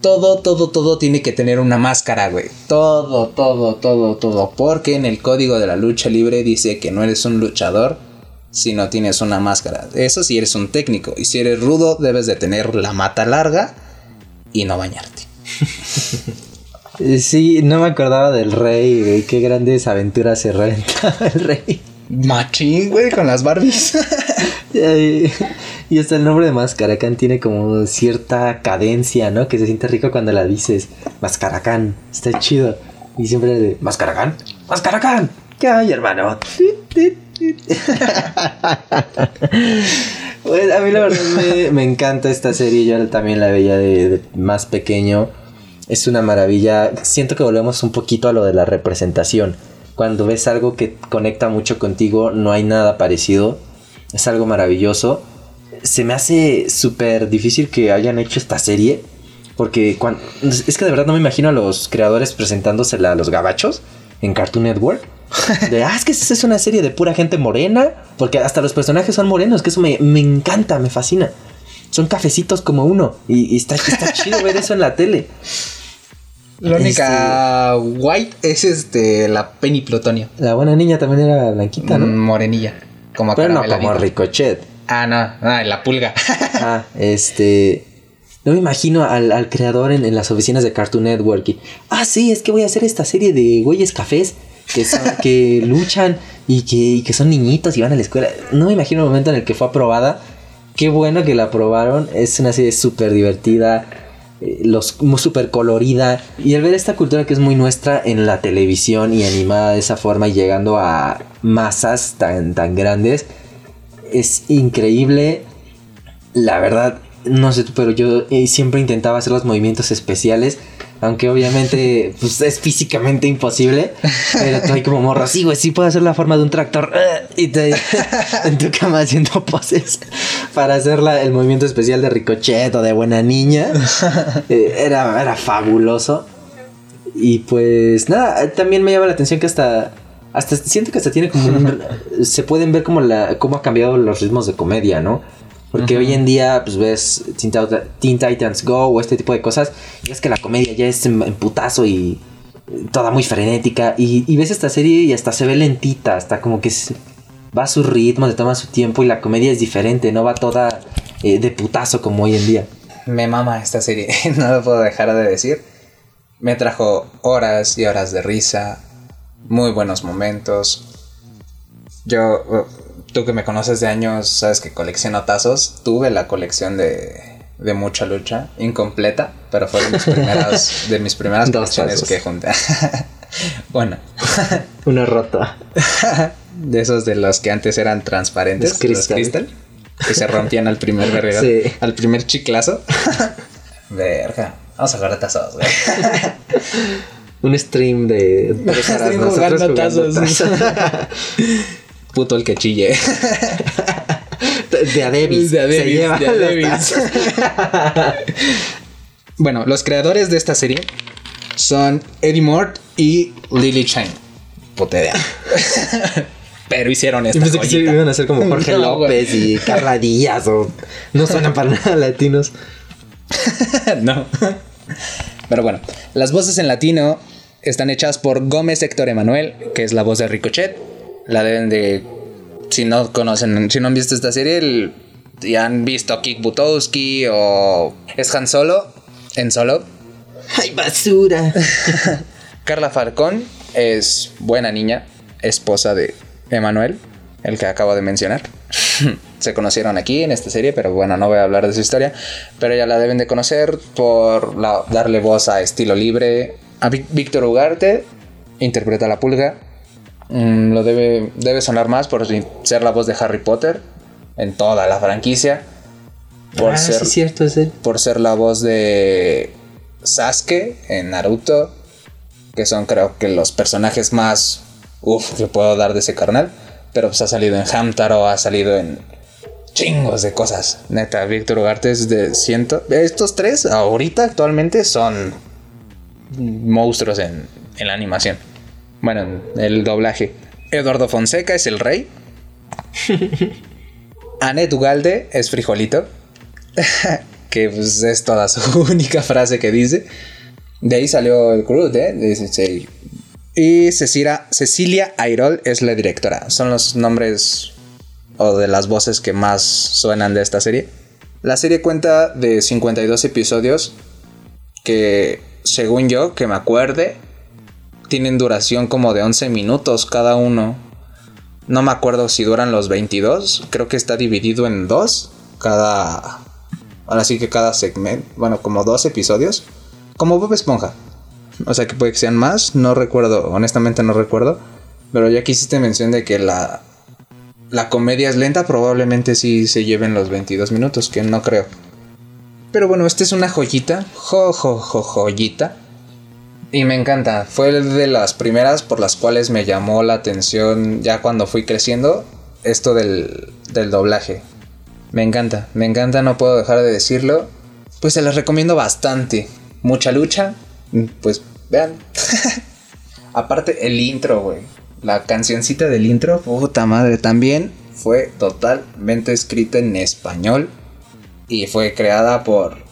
todo, todo, todo tiene que tener una máscara, güey. Todo, todo, todo, todo. Porque en el código de la lucha libre dice que no eres un luchador si no tienes una máscara. Eso si eres un técnico. Y si eres rudo, debes de tener la mata larga y no bañarte. (laughs) Sí, no me acordaba del rey, güey. Qué grandes aventuras se reventaba el rey. Machín, güey, con las Barbies. (laughs) y hasta el nombre de Mascaracán tiene como cierta cadencia, ¿no? Que se siente rico cuando la dices. Mascaracán, está chido. Y siempre de Mascaracán, Mascaracán. ¿Qué hay, hermano? (laughs) A mí la verdad me, encanta esta serie. Yo también la veía de más pequeño. Es una maravilla. Siento que volvemos un poquito a lo de la representación cuando ves algo que conecta mucho contigo, no hay nada parecido. Es algo maravilloso. Se me hace súper difícil que hayan hecho esta serie. Porque cuando, es que de verdad no me imagino a los creadores presentándosela a los gabachos en Cartoon Network. (laughs) De, ah, es que es una serie de pura gente morena. Porque hasta los personajes son morenos, que eso me, encanta, me fascina. Son cafecitos como uno. Y, está, está (laughs) chido ver eso en la tele. La única este, white es este la Penny Plutonio. La buena niña también era blanquita, ¿no? Mm, morenilla. Como Pero no como Ricochet. Ah, no, ah, la pulga. (laughs) ah, este. No me imagino al, creador en, las oficinas de Cartoon Network. ah, sí, es que voy a hacer esta serie de güeyes cafés que, (laughs) que luchan y que, y que son niñitos y van a la escuela. No me imagino el momento en el que fue aprobada. Qué bueno que la aprobaron. Es una serie súper divertida eh, los súper colorida y el ver esta cultura que es muy nuestra en la televisión y animada de esa forma y llegando a masas tan, tan grandes es increíble la verdad no sé tú pero yo eh, siempre intentaba hacer los movimientos especiales aunque obviamente (laughs) pues, es físicamente imposible. Pero tú hay como morro, sí, güey, sí puedo hacer la forma de un tractor. Y te (laughs) en tu cama haciendo poses para hacer el movimiento especial de Ricochet o de Buena Niña. (laughs) Eh, era, era fabuloso. Y pues nada, también me llama la atención que hasta hasta siento que hasta tiene como un, (laughs) se pueden ver como la cómo ha cambiado los ritmos de comedia, ¿no? Porque hoy en día, pues ves Teen, Titans Go o este tipo de cosas, y es que la comedia ya es en, putazo y toda muy frenética. Y, ves esta serie y hasta se ve lentita, hasta como que va a su ritmo, le toma su tiempo y la comedia es diferente, no va toda eh, de putazo como hoy en día. Me mama esta serie, (laughs) no lo puedo dejar de decir. Me trajo horas y horas de risa, muy buenos momentos. Yo tú que me conoces de años, sabes que colecciono tazos. Tuve la colección de, de mucha lucha, incompleta, pero fue de mis primeras, de mis primeras (laughs) colecciones que junté. (laughs) bueno. (laughs) Una rota. de esos de los que antes eran transparentes, los cristal. que se rompían al primer verga, al primer chiclazo. Verga. Vamos a jugar a tazos, güey. Un stream de jugando tazos (laughs) puto el que chille. (laughs) de Adebis. De Adebis. de (laughs) bueno, los creadores de esta serie son Eddie Mort y Lily Chang. Putea. Pero hicieron esta pensé que sí joyita. iban a ser como Jorge No. López y Carla Díaz o no suenan para nada latinos. no. Pero bueno, las voces en latino están hechas por Gómez Héctor Emanuel, que es la voz de Ricochet. La deben de. Si no conocen, si no han visto esta serie, el- ya han visto a Kick Butowski o. Es Han Solo en Solo. ¡Ay, basura! (laughs) Carla Falcón es buena niña, esposa de Emanuel, el que acabo de mencionar. (laughs) Se conocieron aquí en esta serie, pero bueno, no voy a hablar de su historia. Pero ya la deben de conocer por la- darle voz a estilo libre. A Víctor Ugarte interpreta a la pulga. Mm, lo debe, debe sonar más por ser la voz de Harry Potter en toda la franquicia. Por ah, ser sí, cierto, es él. por ser la voz de Sasuke en Naruto, que son creo que los personajes más uff que puedo dar de ese carnal, pero pues ha salido en Hamtaro, ha salido en chingos de cosas. Neta, Víctor Ugarte es de ciento. Estos tres ahorita actualmente son monstruos en, en la animación. Bueno, en el doblaje. Eduardo Fonseca es el rey. (laughs) Anet Ugalde es frijolito. (laughs) que pues, es toda su (laughs) única frase que dice. De ahí salió el Groot, ¿eh? Y Cecilia, Cecilia Airol es la directora. Son los nombres o de las voces que más suenan de esta serie. La serie cuenta de 52 episodios que, según yo, que me acuerde, tienen duración como de 11 minutos cada uno. No me acuerdo si duran los 22. Creo que está dividido en dos. Cada... Ahora sí que cada segmento. Bueno, como dos episodios. Como Bob Esponja. O sea que puede que sean más. No recuerdo. Honestamente no recuerdo. Pero ya que hiciste mención de que la... La comedia es lenta. Probablemente sí se lleven los 22 minutos. Que no creo. Pero bueno, esta es una joyita. Jo, jo, jo, joyita. Y me encanta. Fue de las primeras por las cuales me llamó la atención ya cuando fui creciendo. Esto del, del doblaje. Me encanta, me encanta, no puedo dejar de decirlo. Pues se las recomiendo bastante. Mucha lucha. Pues vean. (laughs) Aparte el intro, güey. La cancioncita del intro, puta madre, también fue totalmente escrita en español. Y fue creada por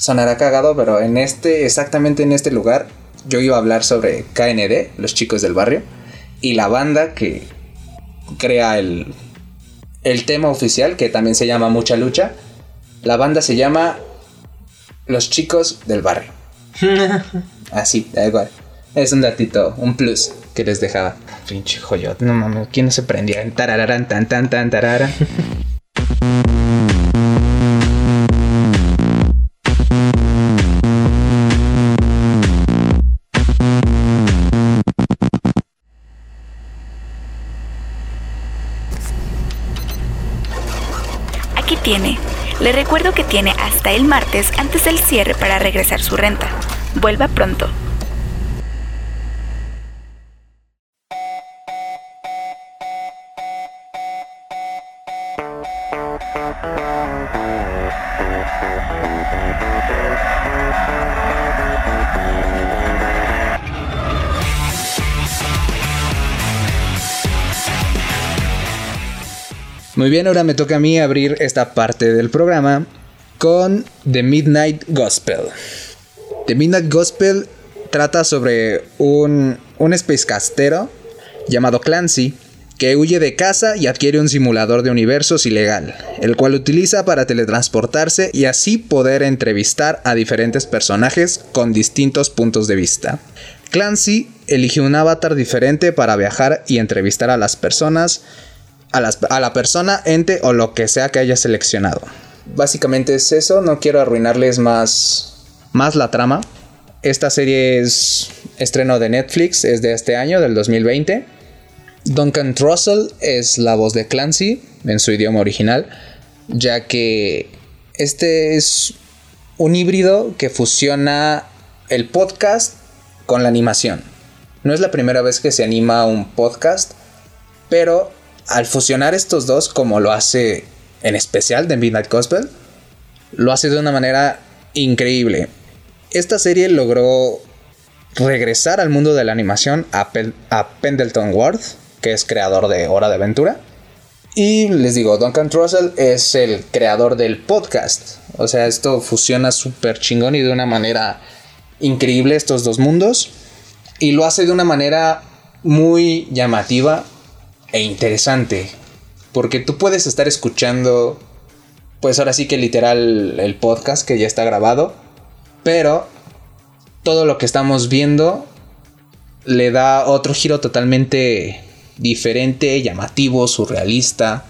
sonará cagado, pero en este, exactamente en este lugar, yo iba a hablar sobre KND, los chicos del barrio, y la banda que crea el, el tema oficial, que también se llama Mucha Lucha. La banda se llama Los chicos del barrio. (laughs) Así, da igual. Es un datito, un plus que les dejaba. Pinche joyot, no mames, ¿quién no se prendía? Tarararán, tan, tan, tan, tarara. (laughs) Le recuerdo que tiene hasta el martes antes del cierre para regresar su renta. Vuelva pronto. Muy bien, ahora me toca a mí abrir esta parte del programa con The Midnight Gospel. The Midnight Gospel trata sobre un, un spacecastero llamado Clancy que huye de casa y adquiere un simulador de universos ilegal, el cual utiliza para teletransportarse y así poder entrevistar a diferentes personajes con distintos puntos de vista. Clancy elige un avatar diferente para viajar y entrevistar a las personas a, las- a la persona, ente o lo que sea que haya seleccionado. Básicamente es eso, no quiero arruinarles más, más la trama. Esta serie es estreno de Netflix, es de este año, del 2020. Duncan Trussell es la voz de Clancy en su idioma original, ya que este es un híbrido que fusiona el podcast con la animación. No es la primera vez que se anima un podcast, pero al fusionar estos dos, como lo hace en especial de Midnight Gospel, lo hace de una manera increíble. Esta serie logró regresar al mundo de la animación a, a Pendleton Ward, que es creador de Hora de Aventura. Y les digo, Duncan Trussell es el creador del podcast. O sea, esto fusiona súper chingón y de una manera increíble estos dos mundos. Y lo hace de una manera muy llamativa e interesante. Porque tú puedes estar escuchando, pues ahora sí que literal el podcast que ya está grabado. Pero todo lo que estamos viendo le da otro giro totalmente diferente, llamativo, surrealista,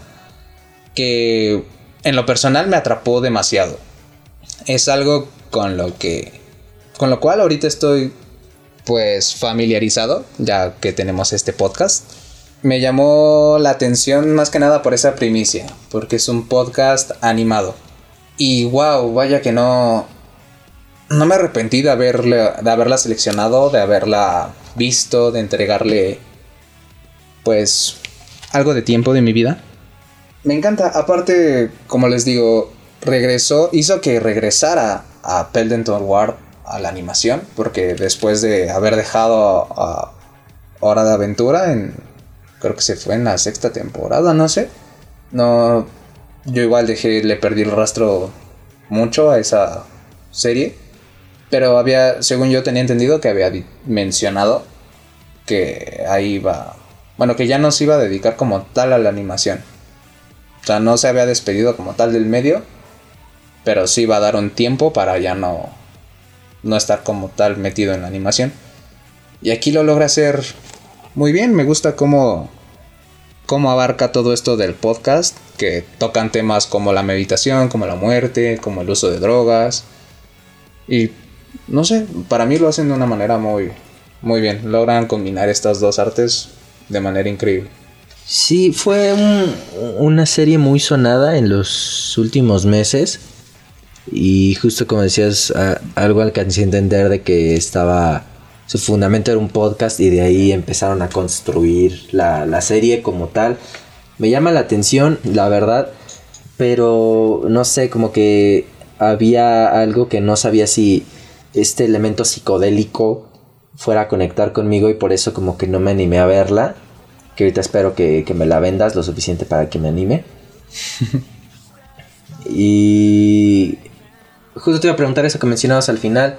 que en lo personal me atrapó demasiado. Es algo con lo que con lo cual ahorita estoy pues familiarizado ya que tenemos este podcast. Me llamó la atención más que nada por esa primicia, porque es un podcast animado. Y wow, vaya que no no me arrepentí de, haberle, de haberla seleccionado, de haberla visto, de entregarle pues algo de tiempo de mi vida. Me encanta, aparte, como les digo, regresó, hizo que regresara a Pendleton Ward a la animación, porque después de haber dejado a Hora de Aventura, en, creo que se fue en la sexta temporada, no sé, no, yo igual dejé, le perdí el rastro mucho a esa serie, pero había, según yo tenía entendido que había mencionado que ahí va bueno, que ya no se iba a dedicar como tal a la animación. O sea, no se había despedido como tal del medio, pero sí iba a dar un tiempo para ya no, no estar como tal metido en la animación. Y aquí lo logra hacer muy bien, me gusta cómo, cómo abarca todo esto del podcast, que tocan temas como la meditación, como la muerte, como el uso de drogas. Y no sé, para mí lo hacen de una manera muy, muy bien. Logran combinar estas dos artes de manera increíble. Sí, fue una serie muy sonada en los últimos meses. Y justo como decías, algo alcancé a entender de que estaba. Su fundamento era un podcast y de ahí empezaron a construir la, la serie como tal. Me llama la atención, la verdad. Pero no sé, como que había algo que no sabía si este elemento psicodélico fuera a conectar conmigo y por eso como que no me animé a verla. Que ahorita espero que, me la vendas lo suficiente para que me anime. (laughs) y justo te iba a preguntar eso que mencionabas al final.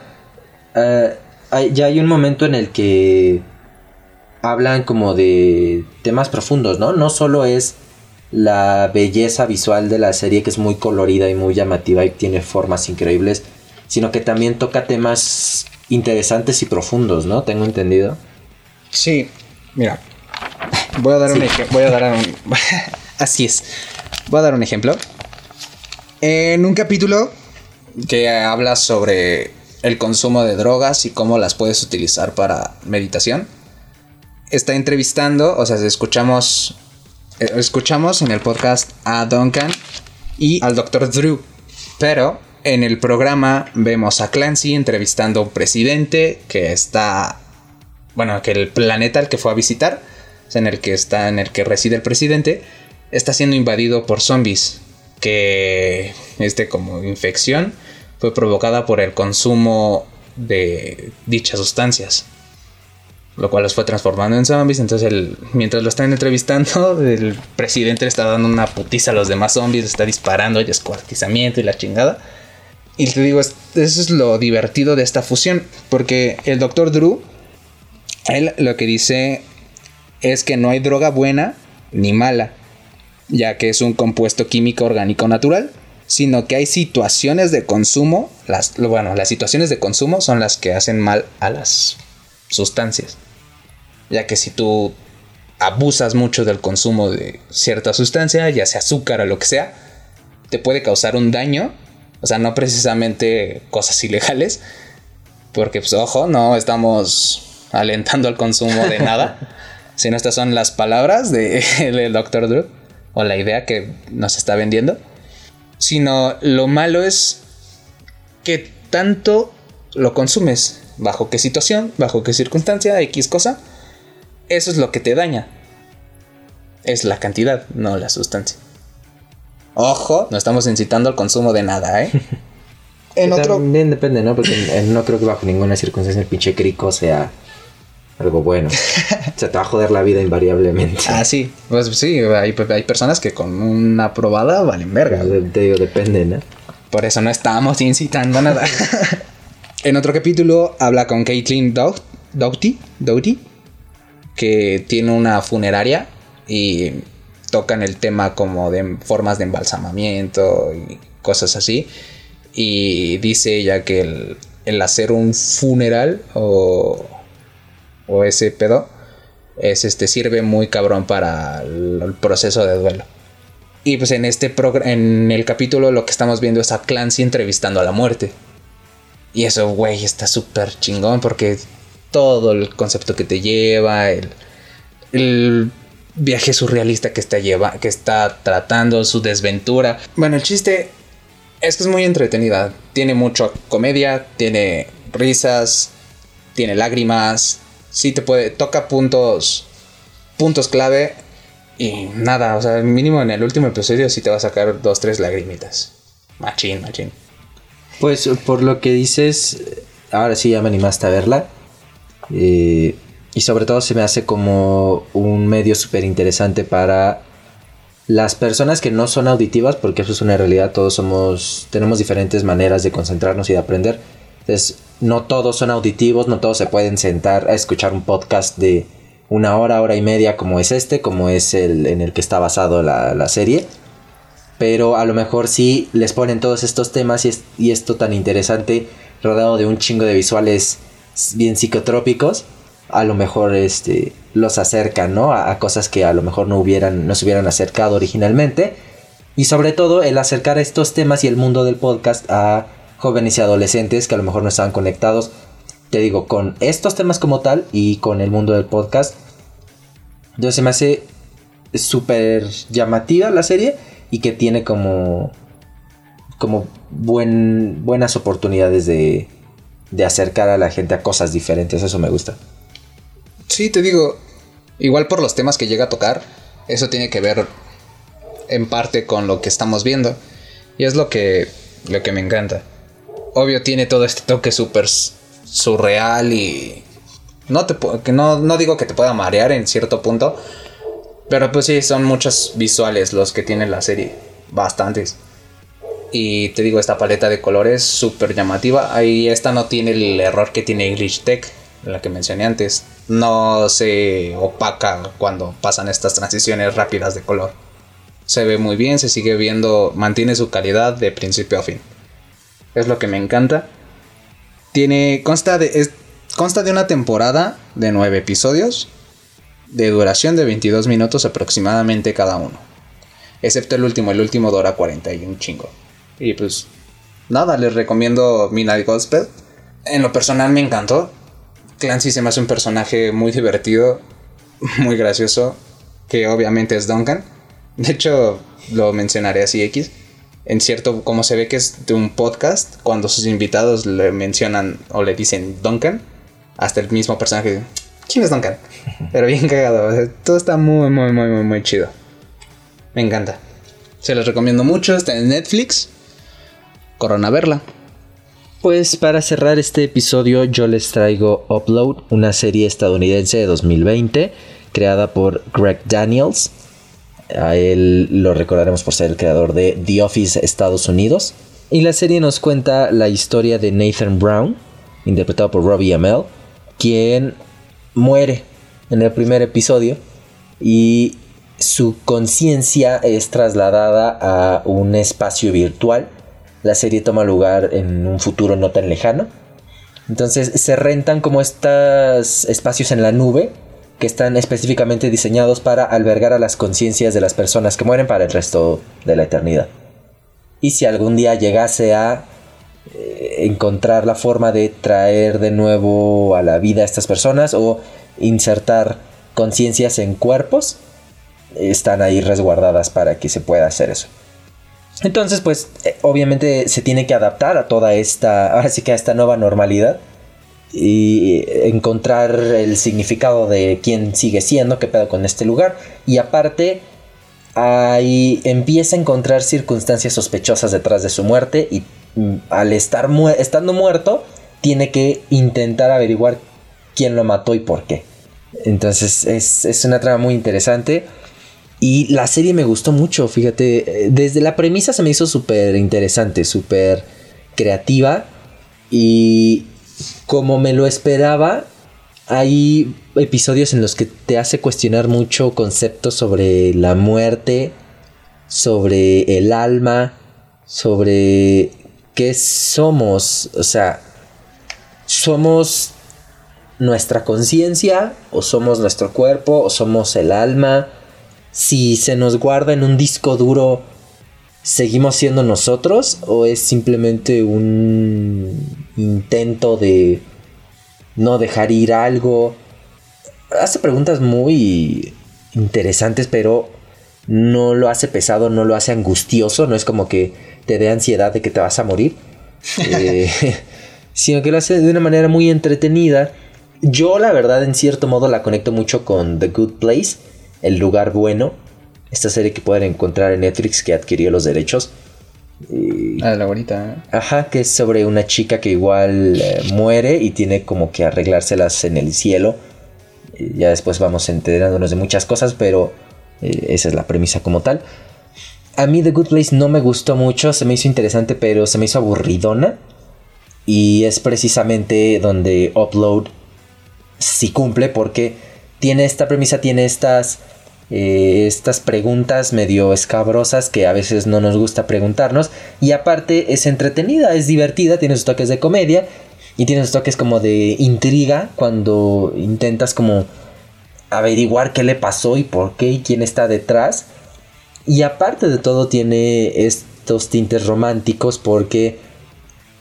Ya hay un momento en el que hablan como de temas profundos, ¿no? No solo es la belleza visual de la serie que es muy colorida y muy llamativa y tiene formas increíbles, sino que también toca temas interesantes y profundos, ¿no? Tengo entendido. Sí, mira, voy a dar (laughs) un ejemplo. Voy a dar un. (laughs) Así es. Voy a dar un ejemplo. En un capítulo que habla sobre el consumo de drogas y cómo las puedes utilizar para meditación. Está entrevistando, o sea, escuchamos, eh, escuchamos en el podcast a Duncan y al Dr. Drew. Pero en el programa vemos a Clancy entrevistando a un presidente que está, bueno, que el planeta al que fue a visitar, en el que está, en el que reside el presidente, está siendo invadido por zombies, que este como infección fue provocada por el consumo de dichas sustancias lo cual los fue transformando en zombies. Entonces, mientras lo están entrevistando, (laughs) el presidente está dando una putiza a los demás zombies, está disparando y escuartizamiento y la chingada. Y te digo, eso es lo divertido de esta fusión. Porque el doctor Drew, él lo que dice es que no hay droga buena ni mala, ya que es un compuesto químico orgánico natural, sino que hay situaciones de consumo, las, bueno, las situaciones de consumo son las que hacen mal a las sustancias. Ya que si tú abusas mucho del consumo de cierta sustancia, ya sea azúcar o lo que sea, te puede causar un daño o sea, no precisamente cosas ilegales. Porque, pues, ojo, no estamos alentando al consumo de nada. (laughs) sino estas son las palabras de, (laughs) del Dr. Drew. O la idea que nos está vendiendo. Sino lo malo es que tanto lo consumes. Bajo qué situación, bajo qué circunstancia, X cosa. Eso es lo que te daña. Es la cantidad, no la sustancia. Ojo, no estamos incitando al consumo de nada, ¿eh? (laughs) En otro... También depende, ¿no? Porque no creo que bajo ninguna circunstancia el pinche crico sea algo bueno. (laughs) o sea, te va a joder la vida invariablemente. Ah, sí. Pues sí, hay, hay personas que con una probada valen verga. Te digo, depende, ¿no? Por eso no estamos incitando a nada. (laughs) en otro capítulo habla con Caitlin Doug- Doughty, Doughty, que tiene una funeraria y tocan el tema como de formas de embalsamamiento y cosas así. Y dice ella que el, el hacer un funeral o, o ese pedo es este sirve muy cabrón para el- proceso de duelo. Y pues en este en el capítulo lo que estamos viendo es a Clancy entrevistando a la muerte. Y eso, güey, está súper chingón porque todo el concepto que te lleva, el, el viaje surrealista que está, lleva, que está tratando, su desventura. Bueno, el chiste es que es muy entretenida. Tiene mucha comedia, tiene risas, tiene lágrimas. Sí te puede, toca puntos, puntos clave y nada, o sea, mínimo en el último episodio sí te va a sacar dos, tres lagrimitas. Machín, machín. Pues por lo que dices, ahora sí ya me animaste a verla. Eh, y sobre todo se me hace como un medio súper interesante para las personas que no son auditivas, porque eso es una realidad, todos somos, tenemos diferentes maneras de concentrarnos y de aprender. Entonces, no todos son auditivos, no todos se pueden sentar a escuchar un podcast de una hora, hora y media como es este, como es el en el que está basado la, la serie pero a lo mejor sí les ponen todos estos temas y, es- y esto tan interesante, rodeado de un chingo de visuales bien psicotrópicos, a lo mejor este, los acercan, ¿no? A, a cosas que a lo mejor no hubieran, no se hubieran acercado originalmente. Y sobre todo el acercar estos temas y el mundo del podcast a jóvenes y adolescentes que a lo mejor no estaban conectados, te digo, con estos temas como tal y con el mundo del podcast. Entonces se me hace súper llamativa la serie y que tiene como como buen, buenas oportunidades de, de acercar a la gente a cosas diferentes. Eso me gusta. Sí, te digo, igual por los temas que llega a tocar, eso tiene que ver en parte con lo que estamos viendo. Y es lo que, lo que me encanta. Obvio tiene todo este toque súper surreal y... No, te, no, no digo que te pueda marear en cierto punto. Pero pues sí, son muchos visuales los que tiene la serie. Bastantes. Y te digo, esta paleta de colores súper llamativa. Ahí esta no tiene el error que tiene English Tech, la que mencioné antes. No se opaca cuando pasan estas transiciones rápidas de color. Se ve muy bien, se sigue viendo, mantiene su calidad de principio a fin. Es lo que me encanta. Tiene, consta de, consta de una temporada de nueve episodios de duración de 22 minutos aproximadamente cada uno. Excepto el último, el último dura 40 y un chingo. Y pues nada, les recomiendo Midnight Gospel. En lo personal me encantó. Clancy se me hace un personaje muy divertido, (laughs) muy gracioso, que obviamente es Duncan. De hecho, lo mencionaré así X. En cierto, como se ve que es de un podcast, cuando sus invitados le mencionan o le dicen Duncan, hasta el mismo personaje dice, ¿quién es Duncan? (laughs) Pero bien cagado, o sea, todo está muy, muy, muy, muy, muy chido. Me encanta. Se los recomiendo mucho, está en Netflix. Corona verla. Pues para cerrar este episodio yo les traigo Upload, una serie estadounidense de 2020 creada por Greg Daniels. A él lo recordaremos por ser el creador de The Office Estados Unidos. Y la serie nos cuenta la historia de Nathan Brown, interpretado por Robbie Amell, quien muere en el primer episodio y su conciencia es trasladada a un espacio virtual. La serie toma lugar en un futuro no tan lejano. Entonces se rentan como estos espacios en la nube que están específicamente diseñados para albergar a las conciencias de las personas que mueren para el resto de la eternidad. Y si algún día llegase a eh, encontrar la forma de traer de nuevo a la vida a estas personas o insertar conciencias en cuerpos, están ahí resguardadas para que se pueda hacer eso. Entonces, pues, eh, obviamente se tiene que adaptar a toda esta, ahora sí que a esta nueva normalidad y encontrar el significado de quién sigue siendo, qué pedo con este lugar. Y aparte, ahí empieza a encontrar circunstancias sospechosas detrás de su muerte y mm, al estar estando muerto, tiene que intentar averiguar quién lo mató y por qué. Entonces es, es una trama muy interesante. Y la serie me gustó mucho, fíjate, desde la premisa se me hizo súper interesante, súper creativa. Y como me lo esperaba, hay episodios en los que te hace cuestionar mucho conceptos sobre la muerte, sobre el alma, sobre qué somos, o sea, somos nuestra conciencia o somos nuestro cuerpo o somos el alma. Si se nos guarda en un disco duro, ¿seguimos siendo nosotros o es simplemente un intento de no dejar ir algo? Hace preguntas muy interesantes, pero no lo hace pesado, no lo hace angustioso, no es como que te dé ansiedad de que te vas a morir, eh, (laughs) (laughs) sino que lo hace de una manera muy entretenida. Yo la verdad en cierto modo la conecto mucho con The Good Place, El lugar bueno, esta serie que pueden encontrar en Netflix que adquirió los derechos. ah, la bonita. ¿eh? Ajá, que es sobre una chica que igual eh, muere y tiene como que arreglárselas en el cielo. ya después vamos enterándonos de muchas cosas, pero eh, esa es la premisa como tal. A mí The Good Place no me gustó mucho, se me hizo interesante, pero se me hizo aburridona. Y es precisamente donde Upload sí cumple porque tiene esta premisa, tiene estas, eh, estas preguntas medio escabrosas que a veces no nos gusta preguntarnos. Y aparte es entretenida, es divertida, tiene sus toques de comedia y tiene sus toques como de intriga cuando intentas como averiguar qué le pasó y por qué y quién está detrás. Y aparte de todo tiene estos tintes románticos porque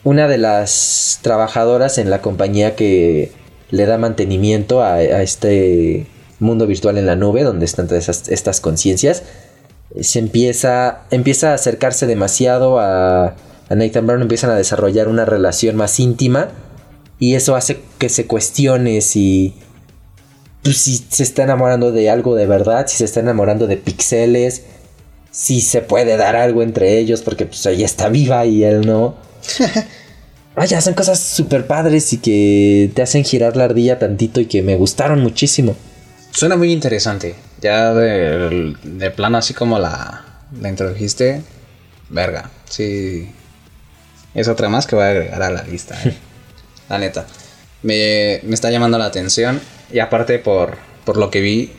una de las trabajadoras en la compañía que le da mantenimiento a, este mundo virtual en la nube donde están todas estas conciencias se empieza, empieza a acercarse demasiado a, a Nathan Brown, empiezan a desarrollar una relación más íntima y eso hace que se cuestione si pues, si se está enamorando de algo de verdad, si se está enamorando de pixeles, si se puede dar algo entre ellos, porque pues ella está viva y él no. (laughs) Vaya, son cosas súper padres y que te hacen girar la ardilla tantito y que me gustaron muchísimo. Suena muy interesante. Ya de, de plano así como la, la introdujiste, verga, sí. Es otra más que voy a agregar a la lista. Eh. (laughs) la neta. Me, me está llamando la atención y aparte por, por lo que vi,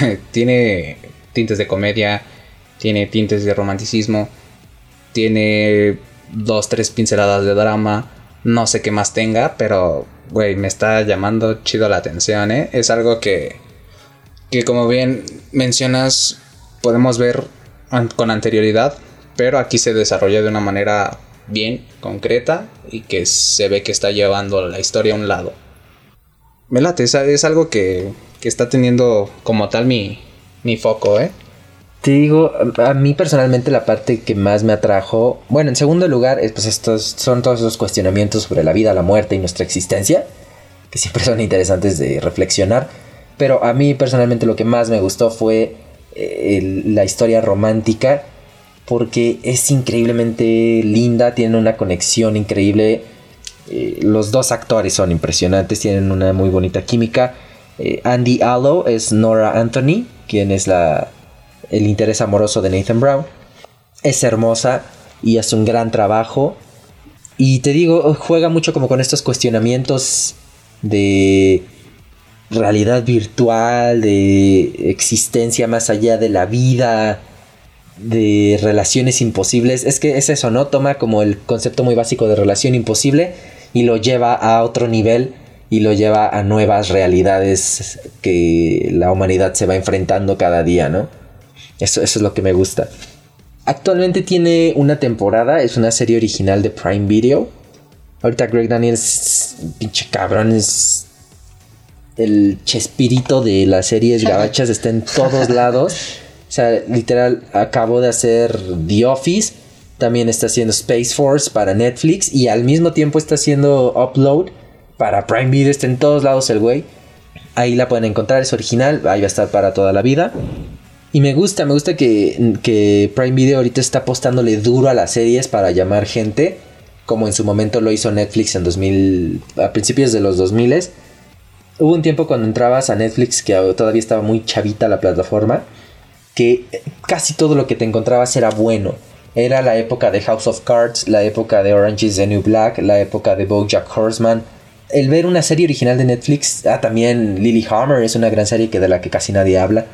(laughs) tiene tintes de comedia, tiene tintes de romanticismo, tiene dos, tres pinceladas de drama, no sé qué más tenga, pero, güey, me está llamando chido la atención, ¿eh? Es algo que, que como bien mencionas, podemos ver con anterioridad, pero aquí se desarrolla de una manera bien concreta y que se ve que está llevando la historia a un lado me late, es, algo que, está teniendo como tal mi, mi foco, ¿eh? Te digo, a mí personalmente la parte que más me atrajo, bueno, en segundo lugar, pues estos son todos esos cuestionamientos sobre la vida, la muerte y nuestra existencia, que siempre (laughs) son interesantes de reflexionar, pero a mí personalmente lo que más me gustó fue eh, la historia romántica, porque es increíblemente linda, tiene una conexión increíble eh, los dos actores son impresionantes, tienen una muy bonita química. Eh, Andy Allo es Nora Anthony, quien es la, el interés amoroso de Nathan Brown. Es hermosa y hace un gran trabajo. Y te digo, juega mucho como con estos cuestionamientos de realidad virtual, de existencia más allá de la vida, de relaciones imposibles. Es que es eso, ¿no? Toma como el concepto muy básico de relación imposible y lo lleva a otro nivel y lo lleva a nuevas realidades que la humanidad se va enfrentando cada día, ¿no? Eso, eso es lo que me gusta. Actualmente tiene una temporada, es una serie original de Prime Video. Ahorita Greg Daniels, pinche cabrón, es el chespirito de las series gabachas, está en todos (laughs) lados. O sea, literal, acabo de hacer The Office también está haciendo Space Force para Netflix y al mismo tiempo está haciendo Upload para Prime Video. Está en todos lados el güey. Ahí la pueden encontrar, es original, ahí va a estar para toda la vida. Y me gusta, me gusta que, que Prime Video ahorita está apostándole duro a las series para llamar gente, como en su momento lo hizo Netflix en 2000, a principios de los 2000. Hubo un tiempo cuando entrabas a Netflix que todavía estaba muy chavita la plataforma, que casi todo lo que te encontrabas era bueno. Era la época de House of Cards, la época de Orange is the New Black, la época de BoJack Horseman. El ver una serie original de Netflix, ah, también Lily Hammer es una gran serie que de la que casi nadie habla.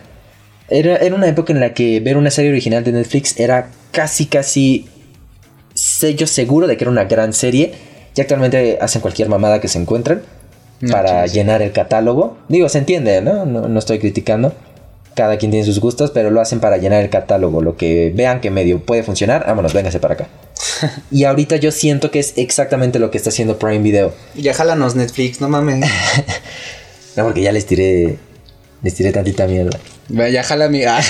Era, era una época en la que ver una serie original de Netflix era casi, casi sello seguro de que era una gran serie. Y actualmente hacen cualquier mamada que se encuentren para llenar el catálogo. Digo, se entiende, ¿no? ¿no? estoy criticando. Cada quien tiene sus gustos, pero lo hacen para llenar el catálogo. Lo que vean que medio puede funcionar, vámonos, véngase para acá. (laughs) y ahorita yo siento que es exactamente lo que está haciendo Prime Video. Ya jálanos Netflix, no mames. (laughs) no, porque ya les tiré. Les tiré tantita mierda. Vaya, jala mi. (laughs) a,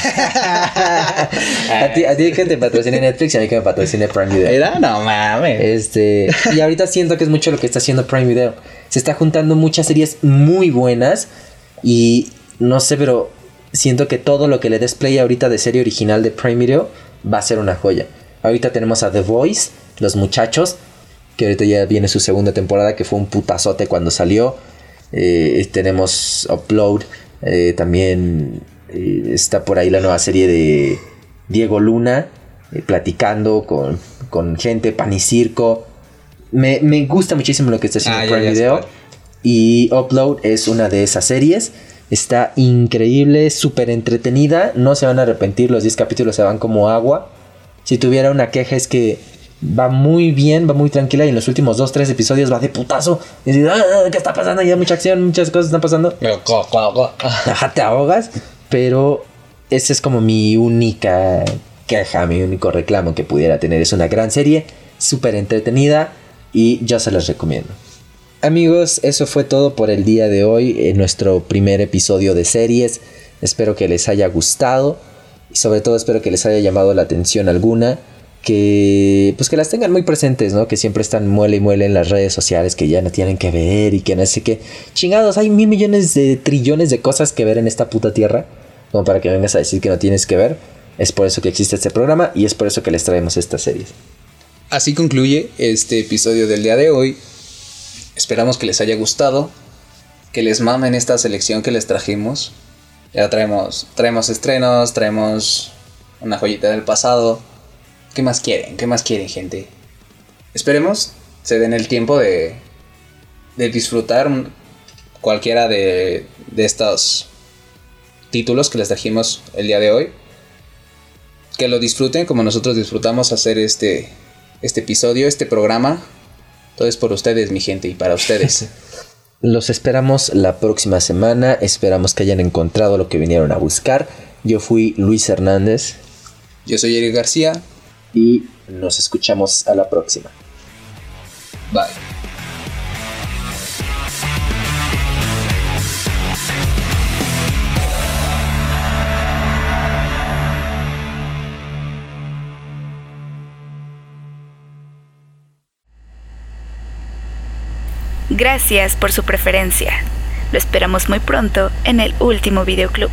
ti, a ti que te patrocine Netflix y a mí que me patrocine Prime Video. ¿Era? No mames. Este. Y ahorita siento que es mucho lo que está haciendo Prime Video. Se está juntando muchas series muy buenas. Y no sé, pero siento que todo lo que le des play ahorita de serie original de Prime Video va a ser una joya. Ahorita tenemos a The Voice, Los Muchachos, que ahorita ya viene su segunda temporada, que fue un putazote cuando salió. Eh, tenemos Upload, eh, también eh, está por ahí la nueva serie de Diego Luna, eh, platicando con, con, gente, pan y circo. Me, gusta muchísimo lo que está haciendo ah, Prime Video. Y Upload es una de esas series. Está increíble, súper entretenida. No se van a arrepentir, los 10 capítulos se van como agua. Si tuviera una queja es que va muy bien, va muy tranquila y en los últimos 2-3 episodios va de putazo. Y dices, ah, ¿qué está pasando? Ya mucha acción, muchas cosas están pasando. Ajá, te ahogas. Pero esa es como mi única queja, mi único reclamo que pudiera tener. Es una gran serie, súper entretenida y yo se las recomiendo. Amigos, eso fue todo por el día de hoy en nuestro primer episodio de series. Espero que les haya gustado y sobre todo espero que les haya llamado la atención alguna. Que pues que las tengan muy presentes, ¿no? Que siempre están muele y muele en las redes sociales que ya no tienen que ver y que no sé qué. Chingados, hay mil millones de trillones de cosas que ver en esta puta tierra. Como para que vengas a decir que no tienes que ver. Es por eso que existe este programa y es por eso que les traemos estas series. Así concluye este episodio del día de hoy. Esperamos que les haya gustado, que les mamen esta selección que les trajimos. Ya traemos, traemos estrenos, traemos una joyita del pasado. ¿Qué más quieren? ¿Qué más quieren, gente? Esperemos se den el tiempo de, de disfrutar cualquiera de, de estos títulos que les trajimos el día de hoy. Que lo disfruten como nosotros disfrutamos hacer este, este episodio, este programa. Todo es por ustedes, mi gente, y para ustedes. (laughs) Los esperamos la próxima semana. Esperamos que hayan encontrado lo que vinieron a buscar. Yo fui Luis Hernández. Yo soy Eric García. Y nos escuchamos a la próxima. Bye. Gracias por su preferencia. Lo esperamos muy pronto en el último videoclub.